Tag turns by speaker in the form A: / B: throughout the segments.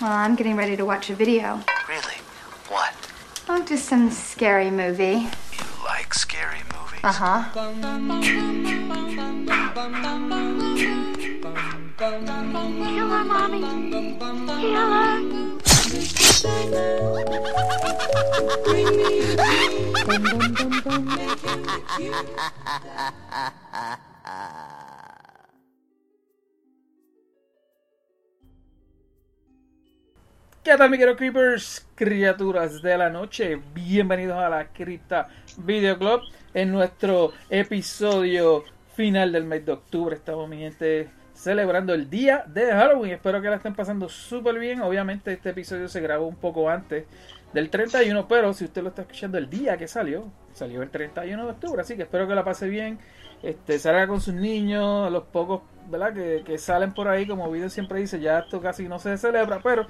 A: Well, I'm getting ready to watch a video.
B: Really? What?
A: Oh, just some scary movie.
B: You like scary movies?
A: Uh huh.
C: Killer, mommy. Killer.
D: ¿Qué tal, mi querido Creepers? Criaturas de la noche. Bienvenidos a la Cripta Video Club. En nuestro episodio final del mes de octubre estamos, mi gente, celebrando el día de Halloween. Espero que la estén pasando súper bien. Obviamente, este episodio se grabó un poco antes del 31, pero si usted lo está escuchando el día que salió, salió el 31 de octubre. Así que espero que la pase bien. Este, salga con sus niños, los pocos ¿verdad? Que, que salen por ahí, como Video siempre dice, ya esto casi no se celebra, pero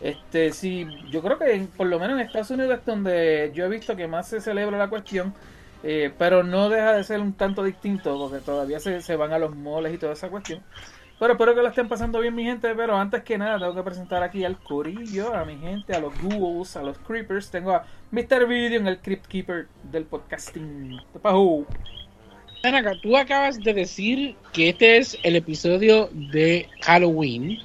D: este, sí, yo creo que por lo menos en Estados Unidos es donde yo he visto que más se celebra la cuestión, eh, pero no deja de ser un tanto distinto porque todavía se, van a los moles y toda esa cuestión. Pero espero que lo estén pasando bien mi gente, pero antes que nada tengo que presentar aquí al corillo, a mi gente, a los ghouls, a los creepers. Tengo a Mr. Video en el Crypt Keeper del podcasting.
E: Acá, tú acabas de decir que este es el episodio de Halloween.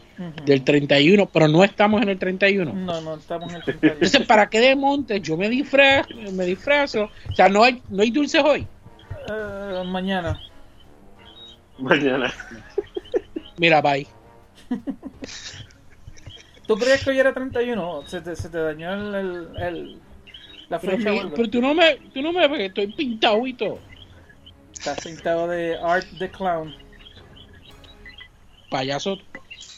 E: Del 31, pero no estamos en el 31.
D: No, no, estamos en el 31.
E: Entonces, ¿para qué de monte yo me disfrazo? Me disfrazo? O sea, no hay, no hay dulces hoy.
D: Eh, mañana.
F: Mañana.
E: Mira, bye.
D: ¿Tú creías que hoy era 31? ¿Se te, se te dañó el, el- el- la
E: Pero,
D: fecha?
E: pero tú no me, tú no me ves que estoy pintado y todo.
D: Estás pintado de Art the Clown.
E: Payaso.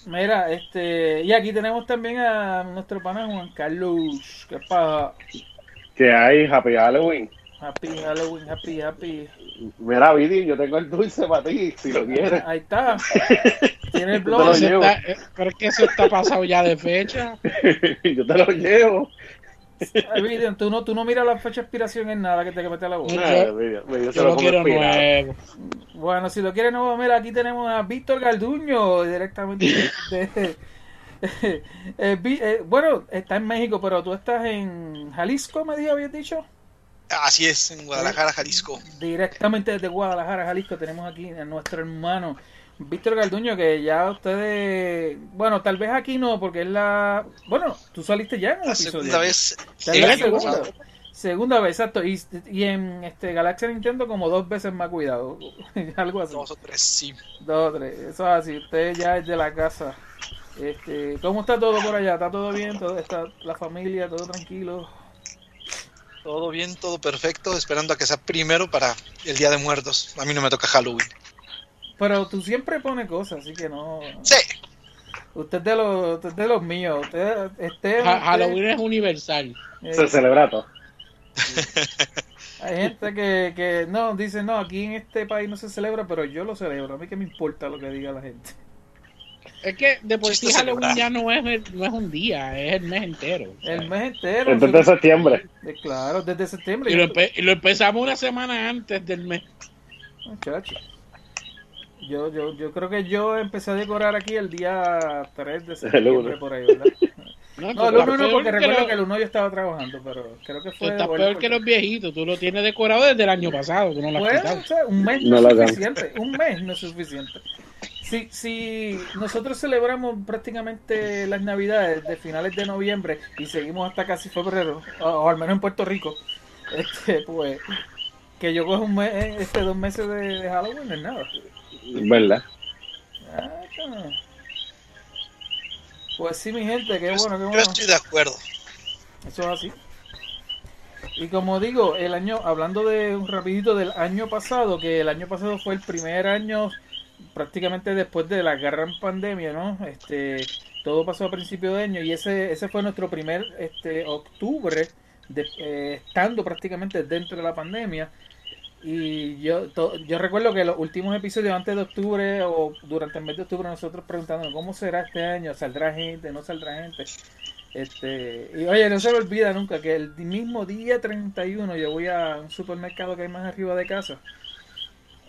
D: Mira, este. Y aquí tenemos también a nuestro pana Juan Carlos. ¿Qué pasa?
F: Que hay Happy Halloween.
D: Happy Halloween, happy, happy.
F: Mira, Vidi, yo tengo el dulce para ti, si lo quieres.
D: Ahí está. Tiene el
F: Yo te lo
D: blog.
E: Pero es que eso está pasado ya de fecha.
F: yo te lo llevo.
D: Tú no, tú no miras la fecha de expiración en nada que te mete a la boca.
F: Se
E: Yo
F: lo
E: quiero nuevo.
D: Bueno, si lo quieres nuevo, mira, aquí tenemos a Víctor Garduño, directamente de... eh, eh, bueno, está en México, pero tú estás en Jalisco, me dijo, habías dicho.
G: Así es, en Guadalajara, Jalisco.
D: Directamente desde Guadalajara, Jalisco, tenemos aquí a nuestro hermano Víctor Garduño, que ya ustedes, bueno, tal vez aquí no, porque es la, bueno, tú saliste ya en
G: La
D: episodio.
G: segunda vez
D: Tal
G: el
D: vez la
G: año
D: segunda.
G: pasado.
D: Segunda vez, exacto. Y, y en este Galaxia Nintendo como dos veces más cuidado. Algo así.
G: Dos o tres, sí.
D: Dos o tres. Eso es así. Usted ya es de la casa. Este, ¿Cómo está todo por allá? ¿Está todo bien? ¿Todo está la familia? ¿Todo tranquilo?
G: Todo bien, todo perfecto, esperando a que sea primero para el Día de Muertos. A mí no me toca Halloween.
D: Pero tú siempre pones cosas, así que no...
G: Sí,
D: Usted es de los, usted es de los míos. Usted, este,
E: Ha-
D: usted-
E: Halloween es universal.
D: eh,
F: Se celebra todo.
D: hay gente que, que no, dice, no, aquí en este país no se celebra, pero yo lo celebro. A mí que me importa lo que diga la gente.
E: Es que de por sí Halloween ya no es, el- no es un día, es el mes entero. o sea.
D: El mes entero.
F: El 3 de
D: se-
F: septiembre.
D: de- claro, desde septiembre.
E: Y lo, empe- y lo empezamos una semana antes del mes.
D: Muchacho. Yo, yo, yo creo que yo empecé a decorar aquí el día 3 de septiembre por ahí, ¿verdad?
E: No,
D: No, el
E: tú
D: 1
E: estás
D: no, porque
E: que
D: recuerdo que el 1 yo estaba trabajando, pero creo que
E: tú
D: fue...
E: estás
D: bueno,
E: peor que los viejitos, tú lo tienes decorado desde el año pasado, tú no lo has
D: o sea, un mes no,
F: No
D: es suficiente. Un mes no es suficiente. Si, si nosotros celebramos prácticamente las navidades de finales de noviembre y seguimos hasta casi febrero, o, o al menos en Puerto Rico, este, pues que yo cojo un mes, este dos meses de, de Halloween no es nada.
F: ¿Verdad?
D: Ah. Pues sí, mi gente, qué
G: yo,
D: bueno, qué
G: yo
D: bueno.
G: estoy de acuerdo.
D: Eso es así. Y como digo, el año, hablando de un rapidito del año pasado, que el año pasado fue el primer año prácticamente después de la gran pandemia, ¿no? Este, todo pasó a principio de año y ese, ese fue nuestro primer este, octubre, de, eh, estando prácticamente dentro de la pandemia. Y yo, to- yo recuerdo que los últimos episodios antes de octubre o durante el mes de octubre nosotros preguntando cómo será este año, saldrá gente, no saldrá gente. Este, y oye, no se me olvida nunca que el mismo día 31 yo voy a un supermercado que hay más arriba de casa.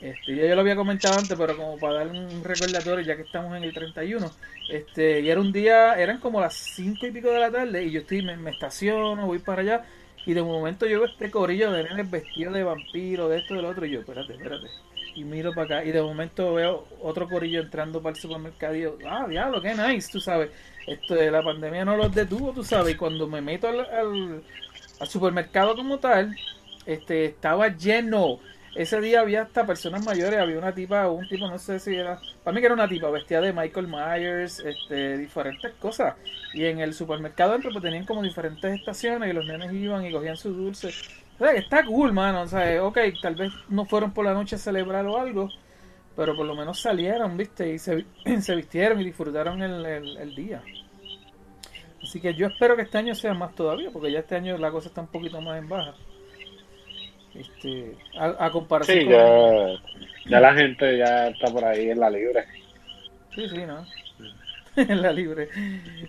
D: Este, ya yo lo había comentado antes, pero como para dar un recordatorio, ya que estamos en el 31, este, y era un día, eran como las 5 y pico de la tarde, y yo estoy, me, me estaciono, voy para allá, y de momento yo veo este corillo de nenes vestidos de vampiro, de esto, del otro, y yo, espérate, espérate. Y miro para acá, y de momento veo otro corillo entrando para el supermercado, y yo, ah, diablo, qué nice, tú sabes. Esto de la pandemia no los detuvo, tú sabes, y cuando me meto al, al supermercado como tal, este, estaba lleno. Ese día había hasta personas mayores, había una tipa, un tipo, no sé si era, para mí que era una tipa, vestida de Michael Myers, este, diferentes cosas. Y en el supermercado dentro pues tenían como diferentes estaciones y los nenes iban y cogían sus dulces. O sea, está cool, mano. O sea, ok, tal vez no fueron por la noche a celebrar o algo, pero por lo menos salieron, viste, y se, vistieron y disfrutaron el, el día. Así que yo espero que este año sea más todavía, porque ya este año la cosa está un poquito más en baja. Este, a, a comparación
F: Sí,
D: con-
F: ya, ya la gente ya está por ahí en la libre.
D: Sí, sí, ¿no? en la libre.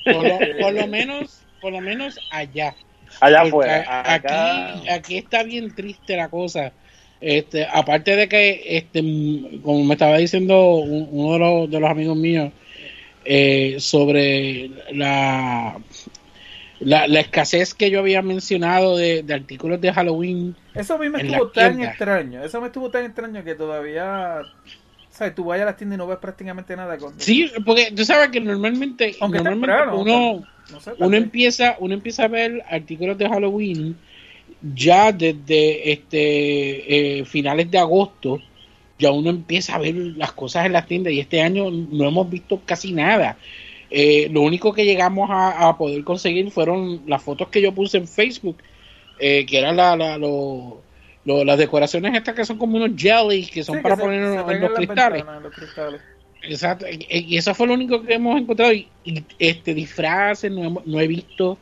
E: Por lo, por lo menos, por lo menos allá.
F: Allá
E: Porque
F: afuera.
E: a-
F: Acá,
E: Aquí, aquí está bien triste la cosa. Este, aparte de que, este, m- como me estaba diciendo un- uno de los, de los amigos míos, eh, sobre la, la, la escasez que yo había mencionado de, de artículos de Halloween.
D: Eso a mí me estuvo tan extraño. Eso me estuvo tan extraño que todavía. ¿Sabes? Tú vas a las tiendas y no ves prácticamente nada con.
E: Sí, porque tú sabes que normalmente,
D: Aunque
E: normalmente
D: temprano,
E: uno,
D: No sé, tal
E: uno empieza, uno empieza a ver artículos de Halloween ya desde este eh, finales de agosto, ya uno empieza a ver las cosas en las tiendas y este año no hemos visto casi nada. Eh, lo único que llegamos a, a poder conseguir fueron las fotos que yo puse en Facebook, eh, que eran la, la- lo- lo- las decoraciones estas que son como unos jellies que son
D: Sí, que
E: para
D: se-
E: poner en,
D: se
E: en
D: pegan
E: los cristales.
D: ventanas, los cristales.
E: Exacto, y eso fue lo único que hemos encontrado. Y, y, este disfraces no, hemos- no he visto.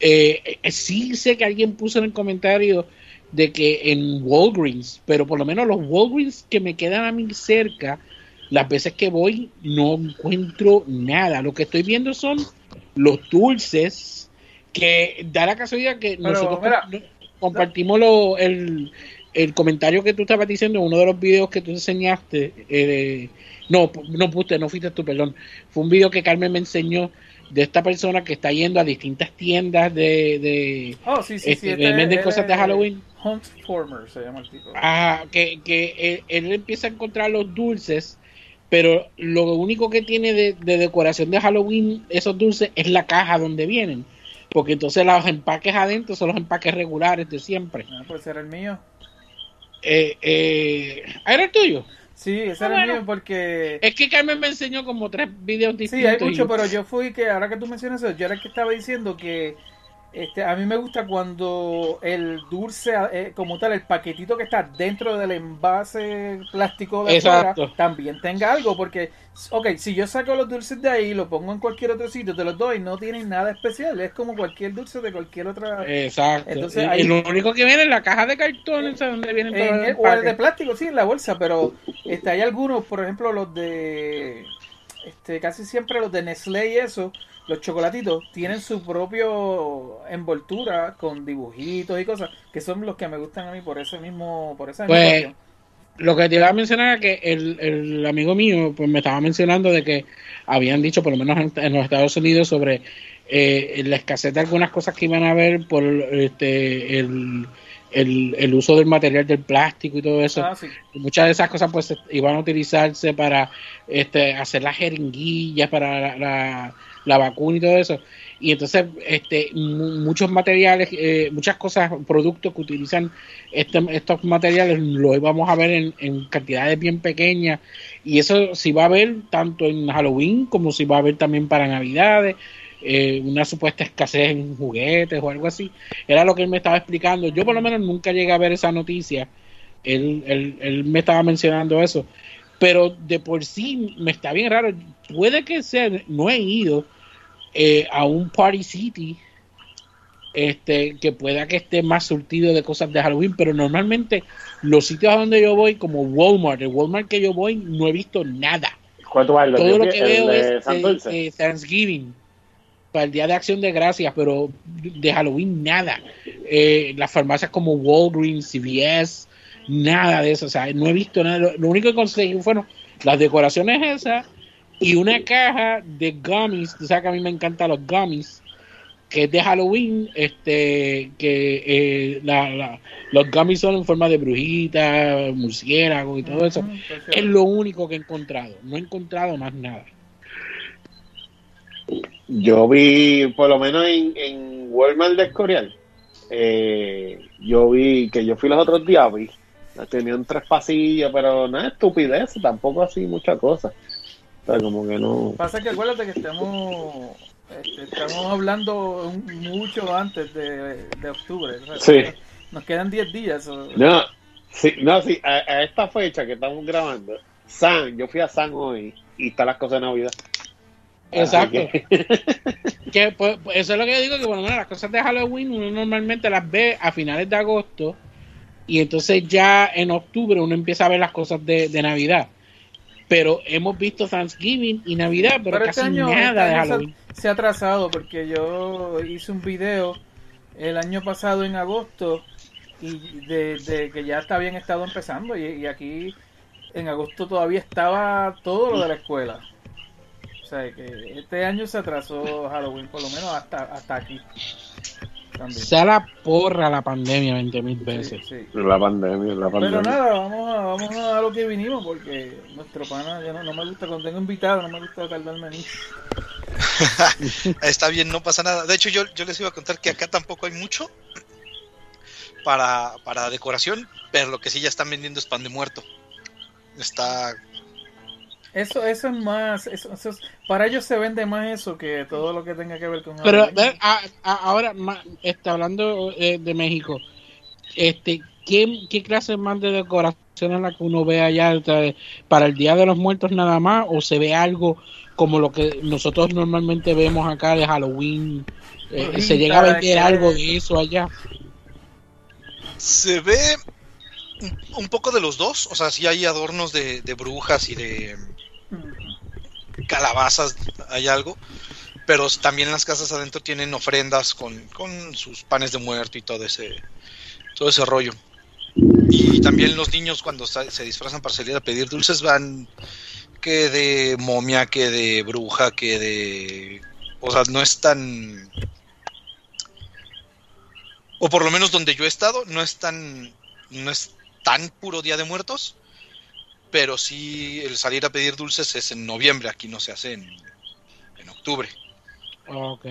E: Eh, eh, sí sé que alguien puso en el comentario de que en Walgreens, pero por lo menos los Walgreens que me quedan a mí cerca, las veces que voy no encuentro nada. Lo que estoy viendo son los dulces que da la casualidad que
D: Pero,
E: nosotros
D: mira,
E: compartimos lo- el, el comentario que tú estabas diciendo en uno de los videos que tú enseñaste. eh, no, no puse, no fuiste tú, perdón. Fue un video que Carmen me enseñó de esta persona que está yendo a distintas tiendas de, de
D: Oh, sí, sí,
E: este,
D: sí. este
E: venden cosas de Halloween.
D: Hunt Former se llama el tipo.
E: Ah, que, que él, él empieza a encontrar los dulces, pero lo único que tiene de, de decoración de Halloween, esos dulces, es la caja donde vienen. Porque entonces los empaques adentro son los empaques regulares de siempre.
D: Ah, pues era el mío.
E: Eh, eh, ¿ah, ¿Era el tuyo?
D: Sí, ese
E: Ah,
D: era el mío porque.
E: Es que Carmen me enseñó como tres videos
D: Sí,
E: distintos.
D: hay
E: y
D: mucho, pero yo fui que ahora que tú mencionas eso, yo era el que estaba diciendo que este, a mí me gusta cuando el dulce, eh, como tal, el paquetito que está dentro del envase plástico de afuera, también tenga algo, porque, ok, si yo saco los dulces de ahí y los pongo en cualquier otro sitio, te los doy, no tienen nada especial, es como cualquier dulce de cualquier otra...
E: Exacto.
D: Entonces,
E: y,
D: ahí-
E: y lo único que viene es la caja de cartón, esa donde vienen todos
D: En
E: los
D: el- o el de plástico, sí, en la bolsa, pero este, hay algunos, por ejemplo, los de. Este, casi siempre los de Nestlé y eso, los chocolatitos, tienen su propio envoltura con dibujitos y cosas, que son los que me gustan a mí por ese mismo. Por esa
E: Pues. Lo que te iba a mencionar es que el, el amigo mío pues me estaba mencionando de que habían dicho, por lo menos en, en los Estados Unidos, sobre eh, la escasez de algunas cosas que iban a haber por este, el, el, el uso del material del plástico y todo eso.
D: Ah, sí.
E: Muchas de esas cosas pues iban a utilizarse para este, hacer las jeringuillas, para la, la- la vacuna y todo eso. Y entonces este, mu- muchos materiales, eh, muchas cosas, productos que utilizan este- estos materiales los vamos a ver en, en cantidades bien pequeñas. Y eso sí va a haber tanto en Halloween como si va a haber también para Navidades. eh, una supuesta escasez en juguetes o algo así. Era lo que él me estaba explicando. Yo por lo menos nunca llegué a ver esa noticia él, él, él me estaba mencionando eso. Pero de por sí me está bien raro. Puede que sea, no he ido eh, a un Party City este que pueda que esté más surtido de cosas de Halloween, pero normalmente los sitios a donde yo voy, como Walmart, el Walmart que yo voy, no he visto nada.
F: ¿Cuánto vale? ¿El
E: Todo lo que veo es
F: San
E: eh, eh, Thanksgiving, para el Día de Acción de Gracias, pero de Halloween nada. Eh, las farmacias como Walgreens, CVS, nada de eso. O sea, no he visto nada. Lo, lo único que conseguí fueron las decoraciones esas y una caja de gummies. Tú sabes que a mí me encantan los gummies. Que es de Halloween, este, que eh, la, la- los gummies son en forma de brujita, murciélago y todo eso.
D: Perfecto.
E: Es lo único que he encontrado. No he encontrado más nada.
F: Yo vi, por lo menos en, en Walmart de Escorial, eh, yo vi que yo fui los otros días, vi, tenían tres pasillos, pero no es estupidez, tampoco así mucha cosa. O sea, como que no.
D: Pasa que acuérdate que estamos, este, estamos hablando mucho antes de, de octubre. o sea,
F: Sí.
D: Nos quedan 10 días. o-
F: No, sí, no, sí, a, a esta fecha que estamos grabando, San, yo fui a San hoy y están las cosas de Navidad.
E: Exacto.
F: Que-
E: Que, pues, eso es lo que yo digo, que bueno, bueno, las cosas de Halloween uno normalmente las ve a finales de agosto y entonces ya en octubre uno empieza a ver las cosas de, de Navidad. Pero hemos visto Thanksgiving y Navidad, pero,
D: Pero
E: casi
D: este año,
E: nada
D: este
E: de Halloween.
D: se, ha atrasado porque yo hice un video el año pasado en agosto y de, de que ya está bien estado empezando y, y aquí en agosto todavía estaba todo lo de la escuela. O sea que este año se atrasó Halloween, por lo menos hasta, hasta aquí. También.
E: Se la porra la pandemia 20 mil veces.
D: Sí, sí.
F: La pandemia, la pandemia.
D: Pero nada, vamos a, vamos a lo que vinimos porque nuestro pana, yo no, no me gusta, cuando tengo invitados, no me gusta tardarme ni.
G: Está bien, no pasa nada. De hecho, yo, yo les iba a contar que acá tampoco hay mucho para, para decoración, pero lo que sí ya están vendiendo es pan de muerto. Está.
D: Eso, eso es más, eso, eso es- para ellos se vende más eso que todo lo que tenga que ver con
E: Pero a- a- ahora, ma- está hablando eh, de México, este, ¿qué, ¿qué clase más de decoración es la que uno ve allá para el Día de los Muertos nada más? ¿O se ve algo como lo que nosotros normalmente vemos acá de Halloween? Eh, ¿Se llega a vender algo de eso allá?
G: Se ve un, un poco de los dos. O sea, sí hay adornos de, de brujas y de calabazas, hay algo. Pero también las casas adentro tienen ofrendas con, con sus panes de muerto y todo ese, todo ese rollo. Y también los niños cuando se disfrazan para salir a pedir dulces van que de momia, que de bruja, que de... O sea, no es tan... O por lo menos donde yo he estado, no es tan... No es tan puro Día de Muertos, pero sí el salir a pedir dulces es en noviembre, aquí no se hace en, en octubre.
E: Ok.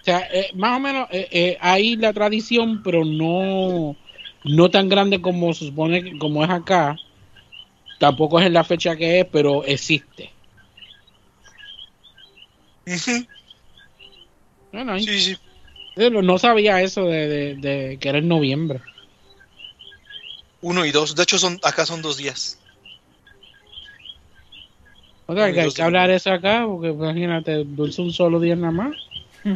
E: O sea, eh, más o menos eh, eh, hay la tradición, pero no, no tan grande como se supone como es acá. Tampoco es en la fecha que es, pero existe. Bueno, ahí-
G: Sí, sí.
E: eh, no sabía eso de, de- de que era en noviembre.
G: Uno y dos. De hecho, son acá son dos días.
E: O sea, que hay que hablar eso acá, porque imagínate, dulce un solo día nada más.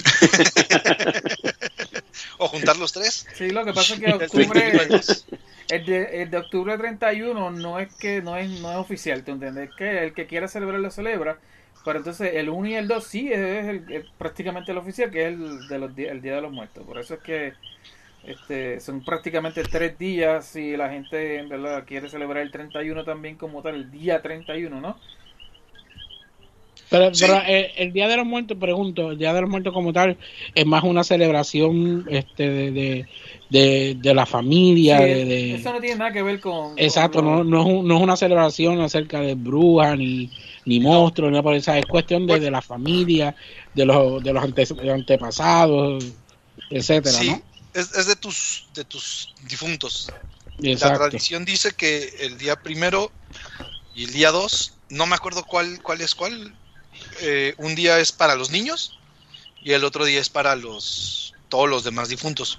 G: O juntar los tres.
D: Sí, lo que pasa es que octubre, el de, el de octubre 31 no es que no es, no es oficial, ¿tú entiendes? Es que el que quiera celebrar lo celebra, pero entonces el 1 y el 2 sí es, el- es prácticamente el oficial, que es el, de los, el Día de los Muertos. Por eso es que este, son prácticamente tres días y la gente en verdad quiere celebrar el 31 también como tal, el día 31, ¿no?
E: Pero,
G: Sí.
E: pero, eh, el Día de los Muertos, pregunto, el Día de los Muertos como tal es más una celebración este, de, de, de, de la familia,
D: Sí,
E: de, de-
D: Eso no tiene nada que ver con... con
E: exacto,
D: lo-
E: no, no, es un- no es una celebración acerca de brujas ni, ni monstruos, ni por eso, es cuestión de, de la familia, de los, de los ante- antepasados, etcétera,
G: Sí,
E: ¿no?
G: Es, es de tus de tus difuntos. La tradición dice que el día primero y el día dos, no me acuerdo cuál cuál es cuál. eh, un día es para los niños y el otro día es para los todos los demás difuntos.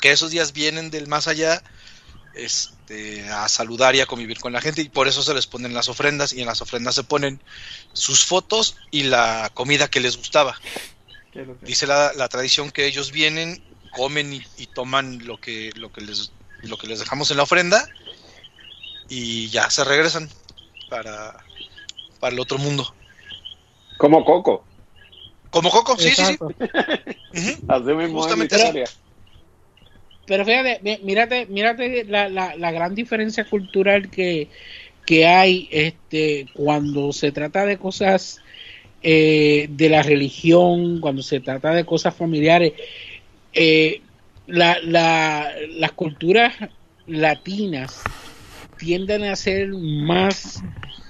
G: Que esos días vienen del más allá este, a saludar y a convivir con la gente y por eso se les ponen las ofrendas y en las ofrendas se ponen sus fotos y la comida que les gustaba. Dice la, la tradición que ellos vienen, comen y, y toman lo que, lo, que les, lo que les dejamos en la ofrenda y ya se regresan para, para el otro mundo.
F: Como Coco.
G: Como Coco, sí, sí, sí.
E: Exacto.
G: Ujú.
F: Así mismo
G: Justamente
F: historia.
E: Pero fíjate, mírate la, la, la gran diferencia cultural que, que hay este cuando se trata de cosas eh, de la religión, cuando se trata de cosas familiares. Eh, la, la, las culturas latinas tienden a ser más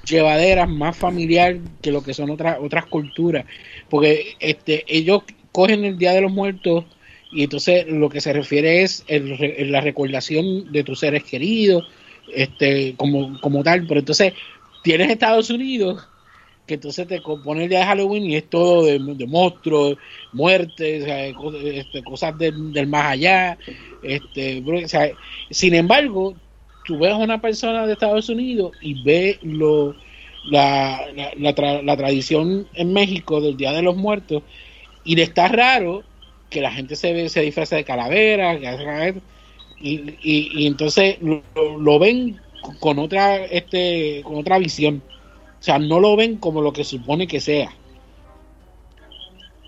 E: llevaderas, más familiar que lo que son otras otras culturas, porque este ellos cogen el Día de los Muertos y entonces lo que se refiere es el la recordación de tus seres queridos, este como como tal, pero entonces tienes Estados Unidos que entonces te compone el día de Halloween y es todo de, monstruos, muertes, este, cosas del, más allá. Este, o sea, sin embargo, tú ves a una persona de Estados Unidos y ves lo, la, la, tra- la tradición en México del Día de los Muertos y le está raro que la gente se, ve, se disfraza de calavera, y, y, y entonces lo, lo ven con otra este con otra visión. O sea, no lo ven como lo que supone que sea.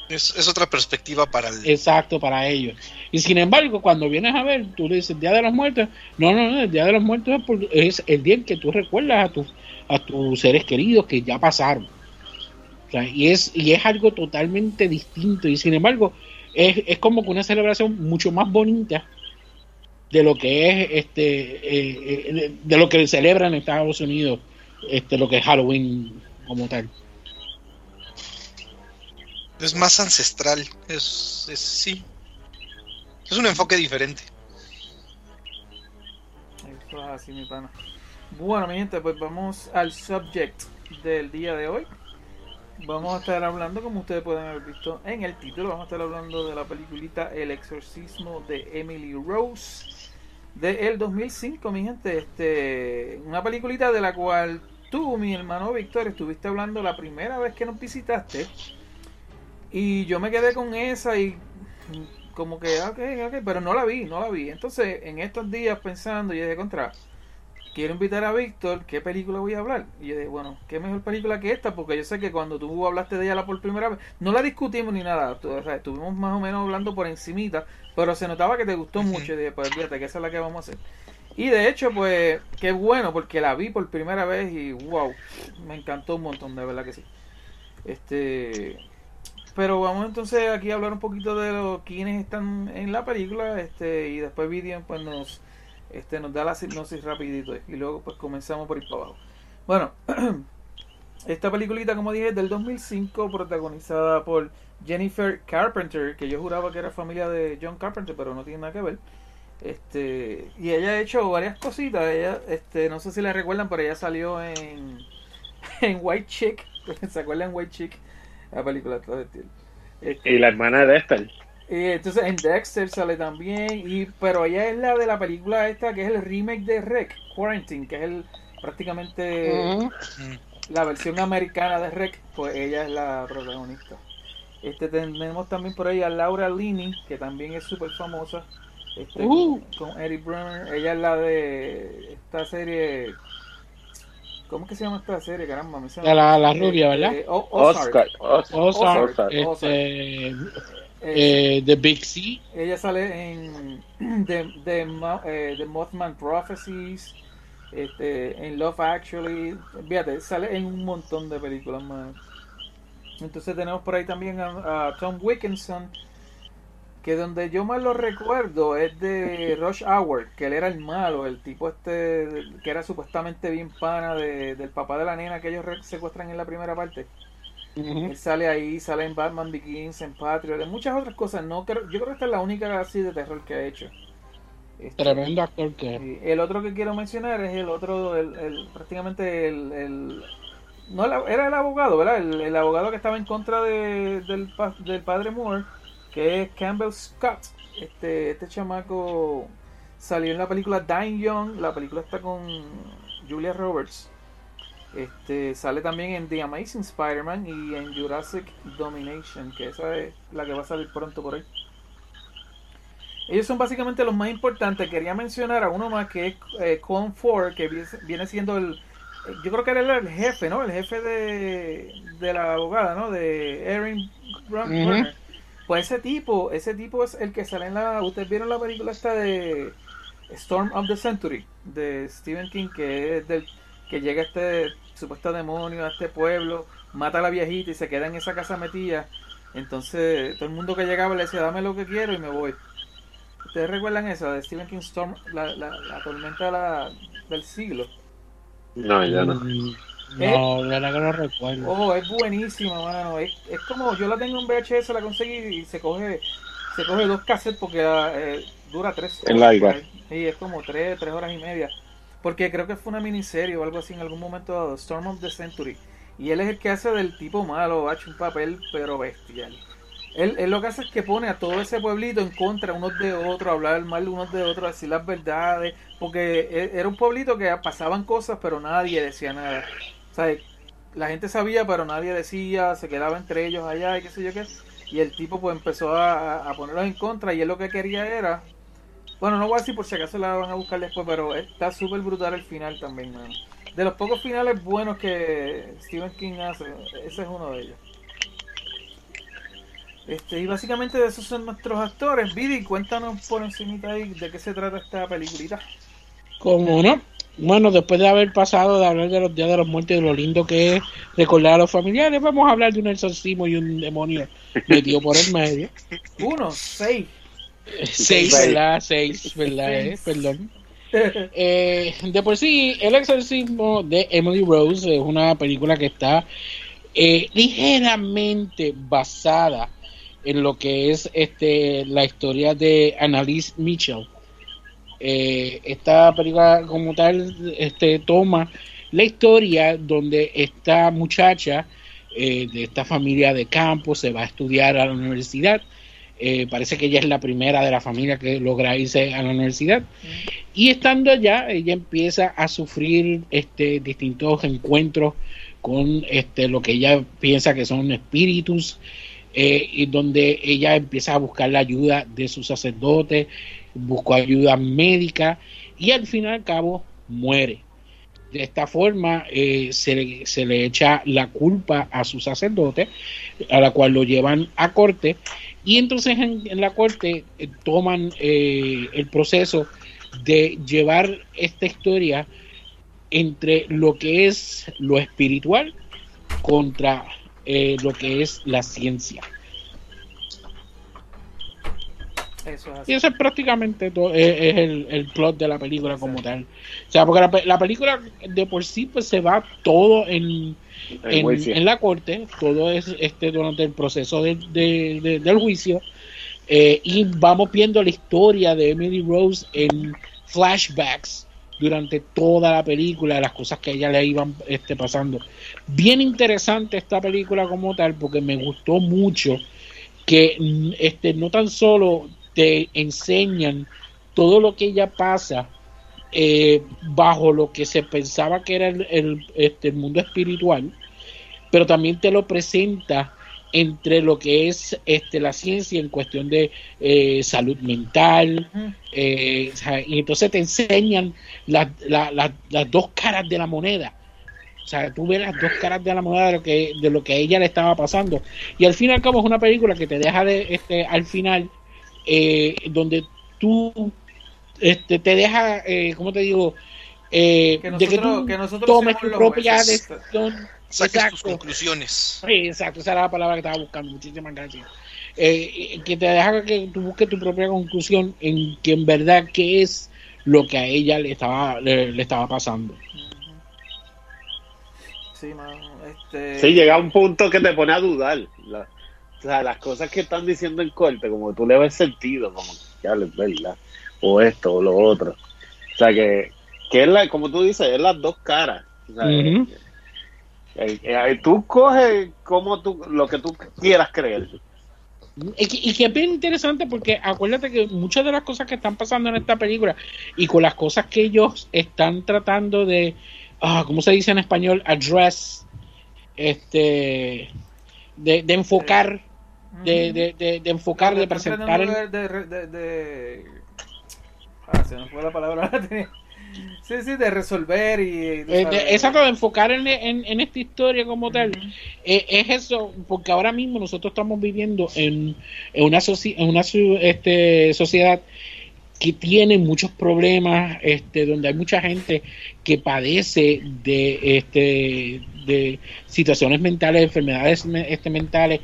G: Es, es otra perspectiva para el...
E: Exacto, para ellos. Y sin embargo, cuando vienes a ver, tú le dices Día de los Muertos. No, no, no, el Día de los Muertos es, por- es el día en que tú recuerdas a, tus a tus seres queridos que ya pasaron. O sea, y, es, y es algo totalmente distinto. Y sin embargo, es, es como que una celebración mucho más bonita de lo que es este eh, eh, de lo que celebran en Estados Unidos este lo que es Halloween como tal
G: Es más ancestral. Es, es sí. Es un enfoque diferente.
D: Eso es así, mi pana. Bueno, mi gente, pues vamos al subject del día de hoy. Vamos a estar hablando, como ustedes pueden haber visto en el título, vamos a estar hablando de la peliculita El exorcismo de Emily Rose de el 2005, mi gente. Este, una peliculita de la cual tú, mi hermano Víctor, estuviste hablando la primera vez que nos visitaste. Y yo me quedé con esa y como que, ok, ok, pero no la vi, no la vi. Entonces, en estos días pensando, yo dije, contra, quiero invitar a Víctor, ¿qué película voy a hablar? Y yo dije, bueno, ¿qué mejor película que esta? Porque yo sé que cuando tú hablaste de ella la por primera vez, no la discutimos ni nada, tú- o sea, estuvimos más o menos hablando por encimita, pero se notaba que te gustó mucho y dije, pues fíjate que esa es la que vamos a hacer. Y de hecho, pues, qué bueno, porque la vi por primera vez y wow, me encantó un montón, de verdad que sí. Este, pero vamos entonces aquí a hablar un poquito de los quienes están en la película, este, y después Vivian pues nos, este, nos da la hipnosis rapidito y luego pues comenzamos por ir para abajo. Bueno, esta peliculita como dije es del 2005 protagonizada por Jennifer Carpenter, que yo juraba que era familia de John Carpenter, pero no tiene nada que ver. Este, y ella ha hecho varias cositas, ella, este, no sé si la recuerdan, pero ella salió en, en White Chick, ¿se acuerdan White Chick? La película todo el estilo. Este,
F: Y la hermana de Dexter.
D: y entonces en Dexter sale también, y pero ella es la de la película esta que es el remake de Rec, Quarantine, que es el prácticamente la versión americana de Rec, pues ella es la protagonista. Este tenemos también por ahí a Laura Linney, que también es súper famosa, este,
E: Uh.
D: con, con Eddie Brunner. Ella es la de esta serie, ¿cómo que se llama esta serie? Caramba, me llama-
E: La- la rubia, ¿verdad?
D: Eh, O- Ozark.
F: Oscar. Oscar.
E: Ozark,
F: Ozark.
E: este,
D: Eh,
E: eh, The Big C
D: Ella sale en The, The, Mo- eh, The Mothman Prophecies, este, en Love Actually, fíjate, sale en un montón de películas más. Entonces tenemos por ahí también a, a Tom Wilkinson, que donde yo más lo recuerdo es de Rush Hour, que él era el malo, el tipo este que era supuestamente bien pana de- del papá de la nena que ellos secuestran en la primera parte. Él sale ahí, sale en Batman Begins, en Patriot, en muchas otras cosas. No creo, yo creo que esta es la única así de terror que ha hecho. Este,
E: tremendo actor que
D: sí. El otro que quiero mencionar es el otro, el, el- prácticamente el, el- no era el abogado, ¿verdad? El, el abogado que estaba en contra de, del padre Moore, que es Campbell Scott. Este, este chamaco salió en la película Dying Young, la película está con Julia Roberts. Este, sale también en The Amazing Spider-Man y en Jurassic Domination, que esa es la que va a salir pronto por ahí. Ellos son básicamente los más importantes. Quería mencionar a uno más que es eh, Colin Ford, que viene- siendo el. Yo creo que era el jefe, ¿no? El jefe de, de la abogada, ¿no? De Erin. Brunner. Pues ese tipo, ese tipo es el que sale en la. Ustedes vieron la película esta de Storm of the Century de Stephen King, que es del que llega este supuesto demonio a este pueblo, mata a la viejita y se queda en esa casa metida. Entonces todo el mundo que llegaba le decía, dame lo que quiero y me voy. ¿Ustedes recuerdan eso de Stephen King Storm, la, la, la tormenta de la- del siglo?
F: No, ya no.
E: Mm, No, la verdad que no recuerdo.
D: Ojo, es buenísima, mano. Es, es como, yo la tengo en VHS, la conseguí y se coge, se coge dos cassettes porque eh, dura tres
F: Es larga.
D: Sí, es como tres, tres horas y media. Porque creo que fue una miniserie o algo así en algún momento dado, Storm of the Century. Y él es el que hace del tipo malo, ha hecho un papel pero bestial. Él, él lo que hace es que pone a todo ese pueblito en contra unos de otros, hablar mal unos de otros, decir las verdades, porque e- era un pueblito que pasaban cosas pero nadie decía nada. O sea, la gente sabía pero nadie decía, se quedaba entre ellos allá y qué sé yo qué. Y el tipo pues empezó a, a ponerlos en contra y él lo que quería era... Bueno, no voy a decir por si acaso la van a buscar después, pero está súper brutal el final también, mano. De los pocos finales buenos que Stephen King hace, ese es uno de ellos. Este, y básicamente de esos son nuestros actores. Vidi, cuéntanos por encimita ahí de qué se trata esta peliculita.
E: ¿Cómo no? Bueno, después de haber pasado de hablar de los días de los muertos y de lo lindo que es recordar a los familiares, vamos a hablar de un exorcismo y un demonio metido por el medio.
D: Uno, seis.
E: Seis, ¿verdad? Seis, ¿verdad? eh? Perdón. Eh, de por sí, El exorcismo de Emily Rose es una película que está eh, ligeramente basada en lo que es este la historia de Annalise Mitchell. Eh, esta película como tal este toma la historia donde esta muchacha eh, de esta familia de campo se va a estudiar a la universidad. Eh, parece que ella es la primera de la familia que logra irse a la universidad. Y estando allá, ella empieza a sufrir este, distintos encuentros con este, lo que ella piensa que son espíritus, eh, y donde ella empieza a buscar la ayuda de su sacerdote, buscó ayuda médica y al fin y al cabo muere. De esta forma eh, se, le, se le echa la culpa a su sacerdote, a la cual lo llevan a corte, y entonces en, la corte eh, toman eh, el proceso de llevar esta historia entre lo que es lo espiritual contra lo que es la ciencia.
D: Eso es
E: Y eso es prácticamente todo, es, es el, el plot de la película como tal. O sea, porque la, pe- la película de por sí pues se va todo en, en, la corte, todo es este durante el proceso de- de- de- del juicio. eh, y vamos viendo la historia de Emily Rose en flashbacks durante toda la película, las cosas que a ella le iban este, pasando. Bien interesante esta película como tal, porque me gustó mucho que mm, este, no tan solo te enseñan todo lo que ella pasa eh, bajo lo que se pensaba que era el, el- este, el mundo espiritual, pero también te lo presenta entre lo que es este, la ciencia en cuestión de eh, salud mental, eh, y entonces te enseñan las la- la- las dos caras de la moneda. O sea, tú ves las dos caras de la moneda de lo que de lo que a ella le estaba pasando. Y al fin y al cabo es una película que te deja de este al final eh, donde tú este te deja eh, ¿cómo te digo? Eh,
D: Que
E: de que
D: nosotros-
E: tú
D: que nosotros
E: tomes tu propia decisión.
G: Saques tus conclusiones.
E: Sí, exacto, esa era la palabra que estaba buscando. Muchísimas gracias. Eh, que te deja que tú busques tu propia conclusión en que en verdad qué es lo que a ella le estaba le, le estaba pasando.
D: Sí, mano. Este...
F: Sí, llega un punto que te pone a dudar. O sea, las cosas que están diciendo en corte, como que tú le ves sentido, como que ya es verdad, o esto o lo otro. O sea, que, que es la, como tú dices, es las dos caras. O sea,
E: Ujú.
F: eh, eh, tú coges como tú, lo que tú quieras creer.
E: Y que, y que es bien interesante porque acuérdate que muchas de las cosas que están pasando en esta película y con las cosas que ellos están tratando de, ah, ¿cómo se dice en español? Address, este, de, de enfocar, de, de, de, de enfocar, de presentar. el-
D: de, Ah, se nos fue la palabra. Sí, sí, de resolver y...
E: Eh, de- exacto, de enfocar en, en- en esta historia como tal. Eh, es eso, porque ahora mismo nosotros estamos viviendo en, en una, soci- en una este, sociedad que tiene muchos problemas, este, donde hay mucha gente que padece de, este, de situaciones mentales, enfermedades me- este, mentales,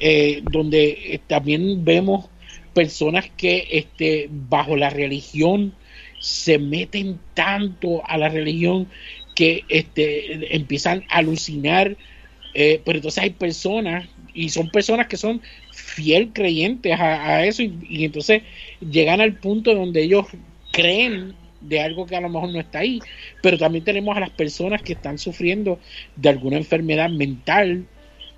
E: eh, donde eh, también vemos personas que este, bajo la religión se meten tanto a la religión que este, empiezan a alucinar, eh, pero entonces hay personas, y son personas que son fiel creyentes a, eso, y entonces llegan al punto donde ellos creen de algo que a lo mejor no está ahí, pero también tenemos a las personas que están sufriendo de alguna enfermedad mental,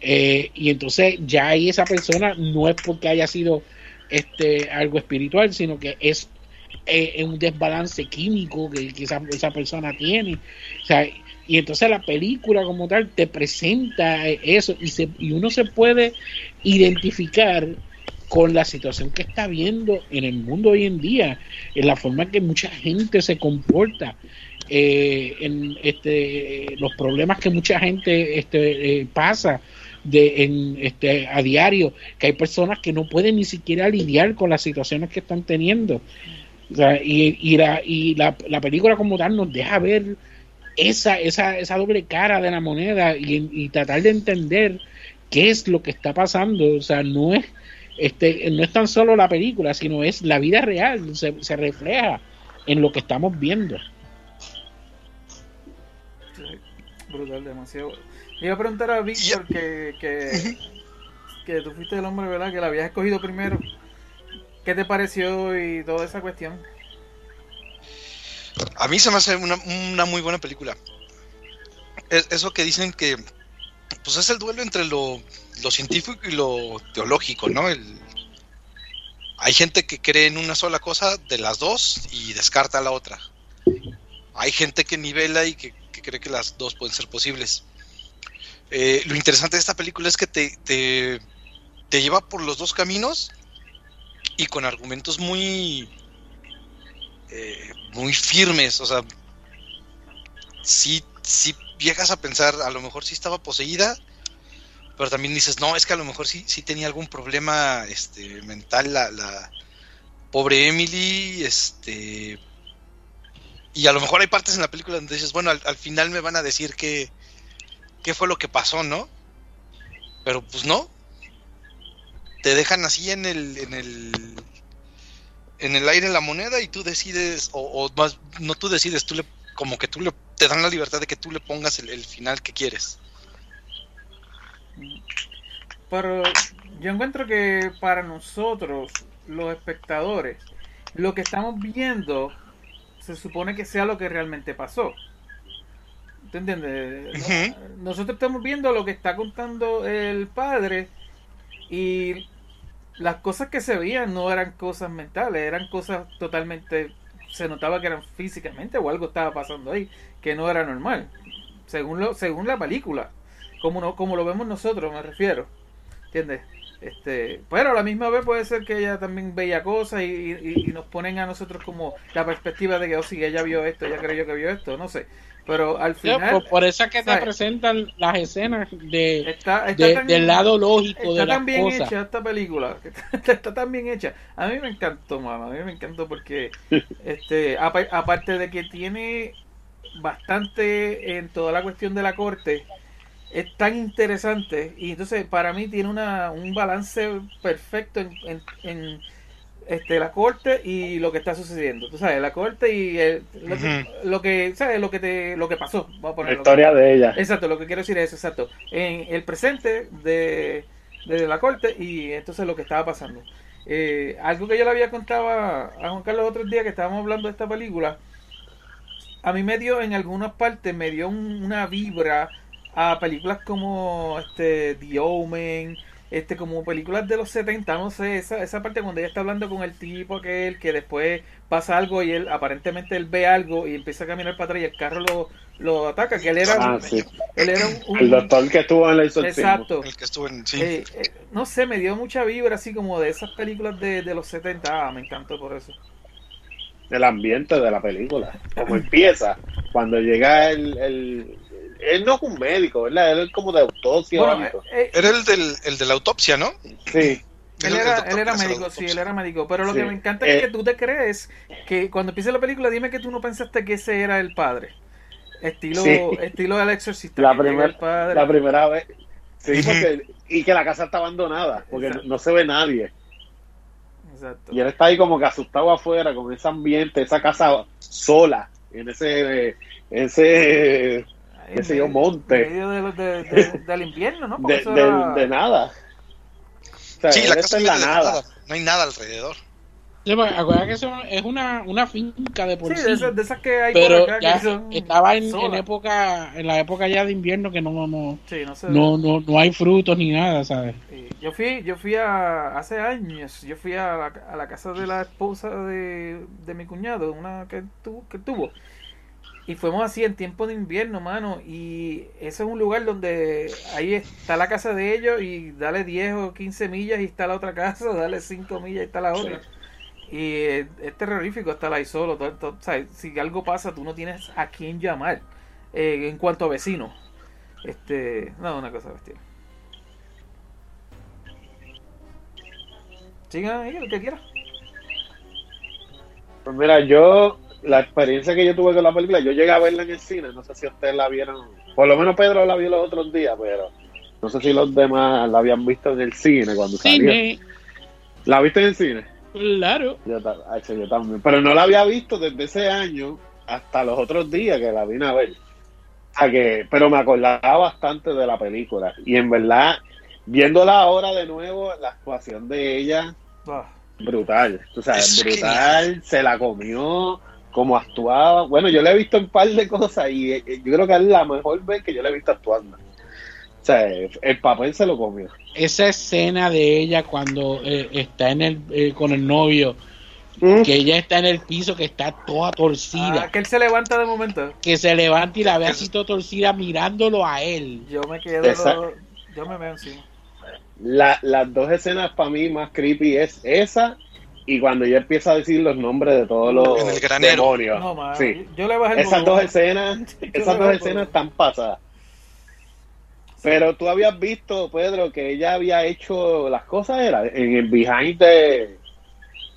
E: eh, y entonces ya ahí esa persona no es porque haya sido este algo espiritual, sino que es eh, un desbalance químico que, que esa, persona tiene. Y entonces la película como tal te presenta eh, eso y, se, y uno se puede identificar con la situación que está viendo en el mundo hoy en día, en la forma que mucha gente se comporta, eh, en este, los problemas que mucha gente este, eh, pasa de, en, este, a diario, que hay personas que no pueden ni siquiera lidiar con las situaciones que están teniendo. Y, la, y la, la película como tal nos deja ver esa, esa, esa doble cara de la moneda y, tratar de entender qué es lo que está pasando. O sea, no es, este, no es tan solo la película, sino es la vida real, se, se refleja en lo que estamos viendo.
D: Brutal, demasiado. Le iba a preguntar a Víctor que, que, que tú fuiste el hombre, ¿verdad? Que la habías escogido primero. ¿Qué te pareció y toda esa cuestión?
G: A mí se me hace una, una muy buena película. Es- eso que dicen que pues es el duelo entre lo, lo científico y lo teológico, ¿no? El, hay gente que cree en una sola cosa de las dos y descarta la otra. Hay gente que nivela y que, que cree que las dos pueden ser posibles. Eh, lo interesante de esta película es que te, te, lleva por los dos caminos y con argumentos muy eh, muy firmes, o sea, sí, sí llegas a pensar, a lo mejor sí estaba poseída, pero también dices, no, es que a lo mejor sí, sí tenía algún problema este, mental la, la pobre Emily, este, y a lo mejor hay partes en la película donde dices, bueno, al, al final me van a decir que, qué fue lo que pasó, ¿no? Pero pues no, te dejan así en el, en el, en el aire la moneda y tú decides, o, más, no tú decides, tú le, como que tú le, te dan la libertad de que tú le pongas el final que quieres.
D: Pero yo encuentro que para nosotros, los espectadores, lo que estamos viendo se supone que sea lo que realmente pasó. ¿Te entiendes? Nosotros estamos viendo lo que está contando el padre y las cosas que se veían no eran cosas mentales, eran cosas totalmente... Se notaba que eran físicamente o algo estaba pasando ahí, que no era normal, según, lo, según la película, como, no, como lo vemos nosotros, me refiero. ¿Entiendes? Este, pero a la misma vez puede ser que ella también veía cosas y, y- y nos ponen a nosotros como la perspectiva de que, oh, sí, ella vio esto, ella creyó que vio esto, no sé. Pero al final
E: por, por eso es que te presentan las escenas de,
D: está, está
E: de-
D: tan-
E: del lado lógico
D: está
E: de las
D: tan bien
E: cosas.
D: hecha esta película, está, está tan bien hecha. A mí me encantó, mano, a mí me encantó porque, este, apa- aparte de que tiene bastante en toda la cuestión de la corte, es tan interesante y entonces para mí tiene una, un balance perfecto en, en, en, este, la corte y lo que está sucediendo. Tú sabes, la corte y el- lo, que, lo que, ¿sabes? Lo que te, lo que pasó. Vamos a
F: La
D: ponerlo.
F: historia de ella.
D: Exacto, lo que quiero decir es exacto. En el presente de, de la corte y entonces lo que estaba pasando. Eh, algo que yo le había contado a, a Juan Carlos otros días que estábamos hablando de esta película, a mí me dio en algunas partes, me dio un- una vibra a películas como este The Omen, este como películas de los 70, no sé, esa, esa parte cuando ella está hablando con el tipo aquel que después pasa algo y él aparentemente él ve algo y empieza a caminar para atrás y el carro lo, lo ataca, que él era,
F: Ah, sí.
D: él era un, un-
F: El doctor que estuvo en el exorcismo.
D: exacto,
G: El que estuvo en. Sí.
D: eh, eh, no sé, me dio mucha vibra así como de esas películas de, de los 70. Ah, me encantó por eso.
F: el ambiente de la película. Como empieza, cuando llega el, el él no es un médico, ¿verdad? Él es como de autopsia
D: Bueno, eh, eh,
G: Era el, del, el de la autopsia, ¿no?
F: Sí,
D: él
G: el
D: era, él era médico, sí, él era médico. Pero lo
F: Sí.
D: que me encanta es
F: Eh,
D: que tú te crees que cuando empiece la película, dime que tú no pensaste que ese era el padre. Estilo,
F: Sí.
D: estilo del exorcista.
F: la, primer-
D: el padre.
F: la primera vez. Sí, porque, y que la casa está abandonada, porque no se ve nadie.
D: Exacto.
F: Y él está ahí como que asustado afuera con ese ambiente, esa casa sola, en ese, ese qué sé yo, monte.
D: en medio de de- de- del invierno, ¿no? Era-
F: de nada. O sea,
G: Sí, la casa
F: en la nada.
G: nada. No hay nada alrededor.
E: Sí, porque acuérdate que eso es una, una finca de por
D: Sí,
E: sí.
D: de esas, de esas que hay
E: pero
D: por acá
E: ya
D: que son
E: estaba en, en época, en la época ya de invierno que no, no, no,
D: Sí, no sé.
E: no, no, no hay frutos ni nada, ¿sabes?
D: Sí, Yo fui, yo fui a, hace años, yo fui a la, a la casa de la esposa de, de mi cuñado, una que, tu, que tuvo. Y fuimos así en tiempo de invierno, mano. Y ese es un lugar donde ahí está la casa de ellos y dale 10 o 15 millas y está la otra casa, dale 5 millas y está la otra. Y es terrorífico estar ahí solo. todo- todo- o sea, si algo pasa, tú no tienes a quién llamar eh, en cuanto a vecinos. Este, no, una cosa bestial. Sigan ahí, lo que quieran.
F: Pues mira, yo, la experiencia que yo tuve con la película, yo llegué a verla en el cine, no sé si ustedes la vieron, por lo menos Pedro la vio los otros días, pero no sé si los demás la habían visto en el cine cuando salió.
E: Cine,
F: ¿La viste en el cine?
E: claro.
F: Yo, yo también, pero no la había visto desde ese año hasta los otros días que la vine a ver. O sea que, pero me acordaba bastante de la película y en verdad, viéndola ahora de nuevo, la actuación de ella
D: Ah,
F: brutal, tú sabes,
G: Es
F: brutal, se la comió, como actuaba. Bueno, yo le he visto un par de cosas y eh, yo creo que es la mejor vez que yo le he visto actuando. O sea, el papel se lo comió.
E: Esa escena de ella cuando eh, está en el, eh, con el novio,
F: Mm.
E: que ella está en el piso, que está toda torcida,
D: ah, que él se levanta de momento.
E: que se levanta y la ve así toda torcida mirándolo a él.
D: Yo me quedo. Yo me veo encima.
F: La- las dos escenas para mí más creepy es esa y cuando ella empieza a decir los nombres de todos los
G: En el granero.
F: demonios.
D: No, man.
F: Sí.
D: Yo le bajé el
F: Esas dos escenas,
D: Yo
F: esas dos
D: el
F: escenas están pasadas. Pero tú habías visto, Pedro, que ella había hecho las cosas, era en el behind de...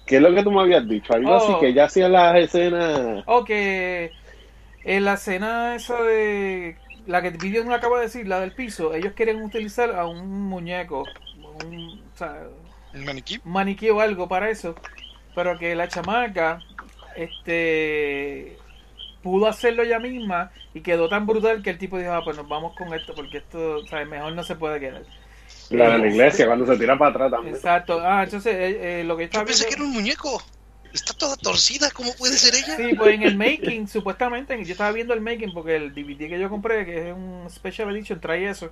F: ¿Qué es lo que tú me habías dicho? Algo
D: Oh.
F: así, que ella hacía las escenas...
D: O que en la escena esa de. La que Video no acaba de decir, la del piso, ellos querían utilizar a un muñeco, un, o sea,
G: ¿El maniquí?
D: maniquí o algo para eso, pero que la chamaca este pudo hacerlo ella misma y quedó tan brutal que el tipo dijo, ah, pues nos vamos con esto porque esto, ¿sabes? Mejor no se puede quedar.
F: La de la iglesia, cuando se tira para atrás también.
D: Exacto. Ah, entonces eh, eh, lo que
G: Yo
D: estaba
G: pensé que era un muñeco. Está toda torcida, ¿cómo puede ser ella?
D: Sí, pues en el making, supuestamente, yo estaba viendo el making porque el DVD que yo compré, que es un Special Edition, trae eso.